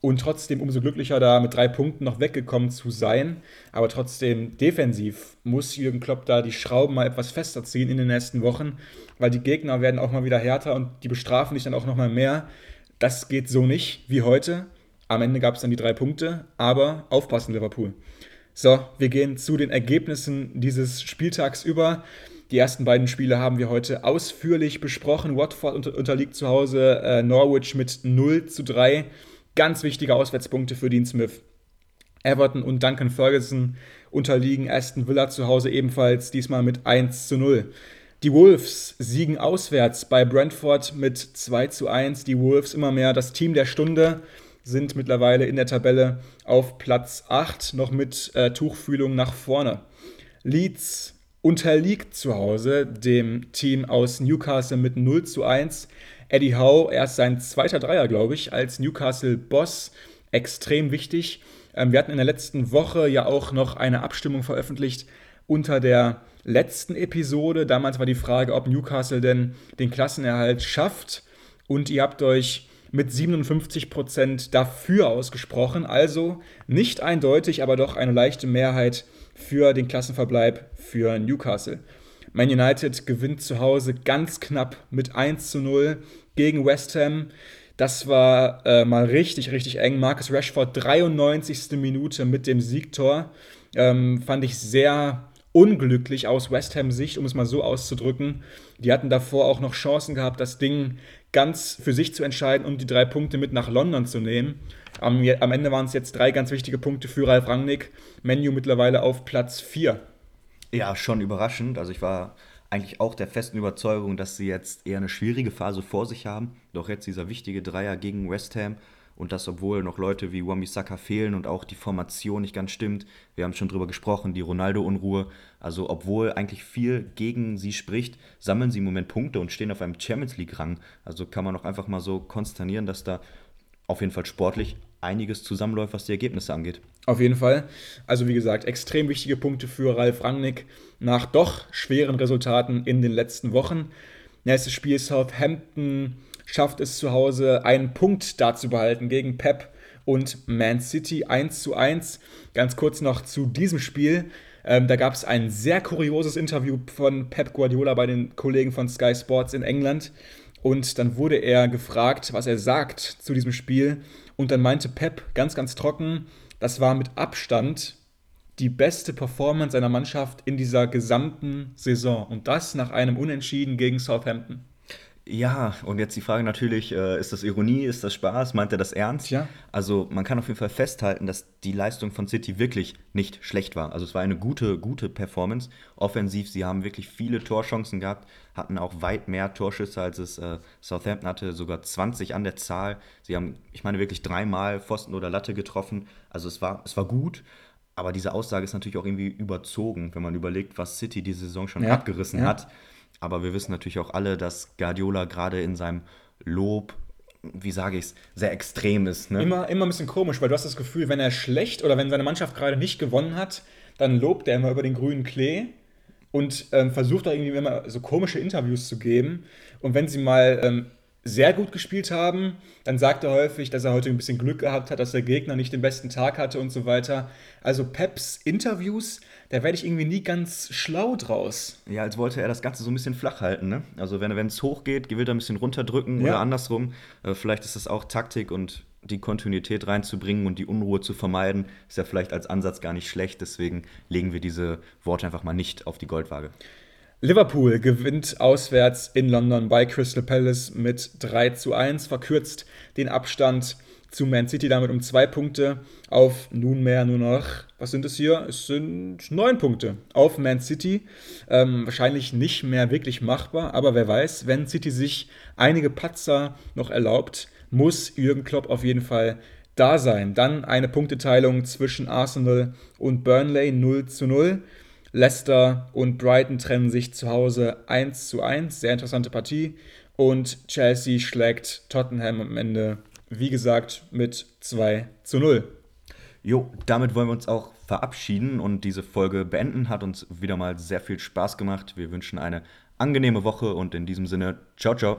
und trotzdem umso glücklicher, da mit drei Punkten noch weggekommen zu sein. Aber trotzdem defensiv muss Jürgen Klopp da die Schrauben mal etwas fester ziehen in den nächsten Wochen, weil die Gegner werden auch mal wieder härter und die bestrafen dich dann auch noch mal mehr. Das geht so nicht wie heute. Am Ende gab es dann die drei Punkte, aber aufpassen, Liverpool. So, wir gehen zu den Ergebnissen dieses Spieltags über. Die ersten beiden Spiele haben wir heute ausführlich besprochen. Watford unterliegt zu Hause äh, Norwich mit 0 zu 3. Ganz wichtige Auswärtspunkte für Dean Smith. Everton und Duncan Ferguson unterliegen Aston Villa zu Hause ebenfalls, diesmal mit 1 zu 0. Die Wolves siegen auswärts bei Brentford mit 2 zu 1. Die Wolves immer mehr das Team der Stunde sind mittlerweile in der Tabelle auf Platz 8, noch mit äh, Tuchfühlung nach vorne. Leeds unterliegt zu Hause dem Team aus Newcastle mit 0 zu 1. Eddie Howe, erst sein zweiter Dreier, glaube ich, als Newcastle-Boss. Extrem wichtig. Ähm, wir hatten in der letzten Woche ja auch noch eine Abstimmung veröffentlicht unter der letzten Episode. Damals war die Frage, ob Newcastle denn den Klassenerhalt schafft. Und ihr habt euch mit 57% dafür ausgesprochen. Also nicht eindeutig, aber doch eine leichte Mehrheit für den Klassenverbleib für Newcastle. Man United gewinnt zu Hause ganz knapp mit 1 zu 0 gegen West Ham. Das war äh, mal richtig, richtig eng. Marcus Rashford, 93. Minute mit dem Siegtor. Ähm, fand ich sehr unglücklich aus West Ham Sicht, um es mal so auszudrücken. Die hatten davor auch noch Chancen gehabt, das Ding ganz für sich zu entscheiden und die drei Punkte mit nach London zu nehmen. Am, am Ende waren es jetzt drei ganz wichtige Punkte für Ralf Rangnick. Menu mittlerweile auf Platz 4. Ja, schon überraschend. Also ich war eigentlich auch der festen Überzeugung, dass sie jetzt eher eine schwierige Phase vor sich haben. Doch jetzt dieser wichtige Dreier gegen West Ham und das, obwohl noch Leute wie Wami Saka fehlen und auch die Formation nicht ganz stimmt. Wir haben schon drüber gesprochen, die Ronaldo-Unruhe. Also, obwohl eigentlich viel gegen sie spricht, sammeln sie im Moment Punkte und stehen auf einem Champions League-Rang. Also kann man auch einfach mal so konsternieren, dass da auf jeden Fall sportlich einiges zusammenläuft, was die Ergebnisse angeht. Auf jeden Fall. Also wie gesagt, extrem wichtige Punkte für Ralf Rangnick nach doch schweren Resultaten in den letzten Wochen. Nächstes Spiel Southampton schafft es zu Hause, einen Punkt da zu behalten gegen Pep und Man City 1 zu 1. Ganz kurz noch zu diesem Spiel. Ähm, da gab es ein sehr kurioses Interview von Pep Guardiola bei den Kollegen von Sky Sports in England. Und dann wurde er gefragt, was er sagt zu diesem Spiel. Und dann meinte Pep ganz, ganz trocken, das war mit Abstand die beste Performance seiner Mannschaft in dieser gesamten Saison. Und das nach einem Unentschieden gegen Southampton. Ja, und jetzt die Frage natürlich, äh, ist das Ironie, ist das Spaß, meint er das ernst? Ja. Also man kann auf jeden Fall festhalten, dass die Leistung von City wirklich nicht schlecht war. Also es war eine gute, gute Performance. Offensiv, sie haben wirklich viele Torchancen gehabt, hatten auch weit mehr Torschüsse, als es äh, Southampton hatte, sogar 20 an der Zahl. Sie haben, ich meine, wirklich dreimal Pfosten oder Latte getroffen. Also es war, es war gut. Aber diese Aussage ist natürlich auch irgendwie überzogen, wenn man überlegt, was City diese Saison schon ja, abgerissen ja. hat. Aber wir wissen natürlich auch alle, dass Guardiola gerade in seinem Lob, wie sage ich es, sehr extrem ist. Ne? Immer, immer ein bisschen komisch, weil du hast das Gefühl, wenn er schlecht oder wenn seine Mannschaft gerade nicht gewonnen hat, dann lobt er immer über den grünen Klee und ähm, versucht da irgendwie immer so komische Interviews zu geben. Und wenn sie mal ähm, sehr gut gespielt haben, dann sagt er häufig, dass er heute ein bisschen Glück gehabt hat, dass der Gegner nicht den besten Tag hatte und so weiter. Also Peps Interviews, da werde ich irgendwie nie ganz schlau draus. Ja, als wollte er das Ganze so ein bisschen flach halten. Ne? Also wenn es hochgeht, will er ein bisschen runterdrücken ja. oder andersrum. Äh, vielleicht ist das auch Taktik und die Kontinuität reinzubringen und die Unruhe zu vermeiden, ist ja vielleicht als Ansatz gar nicht schlecht. Deswegen legen wir diese Worte einfach mal nicht auf die Goldwaage. Liverpool gewinnt auswärts in London bei Crystal Palace mit 3 zu 1, verkürzt den Abstand zu Man City damit um zwei Punkte auf nunmehr nur noch, was sind es hier? Es sind neun Punkte auf Man City. Ähm, wahrscheinlich nicht mehr wirklich machbar, aber wer weiß, wenn City sich einige Patzer noch erlaubt, muss Jürgen Klopp auf jeden Fall da sein. Dann eine Punkteteilung zwischen Arsenal und Burnley 0 zu 0. Leicester und Brighton trennen sich zu Hause 1 zu 1. Sehr interessante Partie. Und Chelsea schlägt Tottenham am Ende, wie gesagt, mit 2 zu 0. Jo, damit wollen wir uns auch verabschieden und diese Folge beenden. Hat uns wieder mal sehr viel Spaß gemacht. Wir wünschen eine angenehme Woche und in diesem Sinne, ciao, ciao.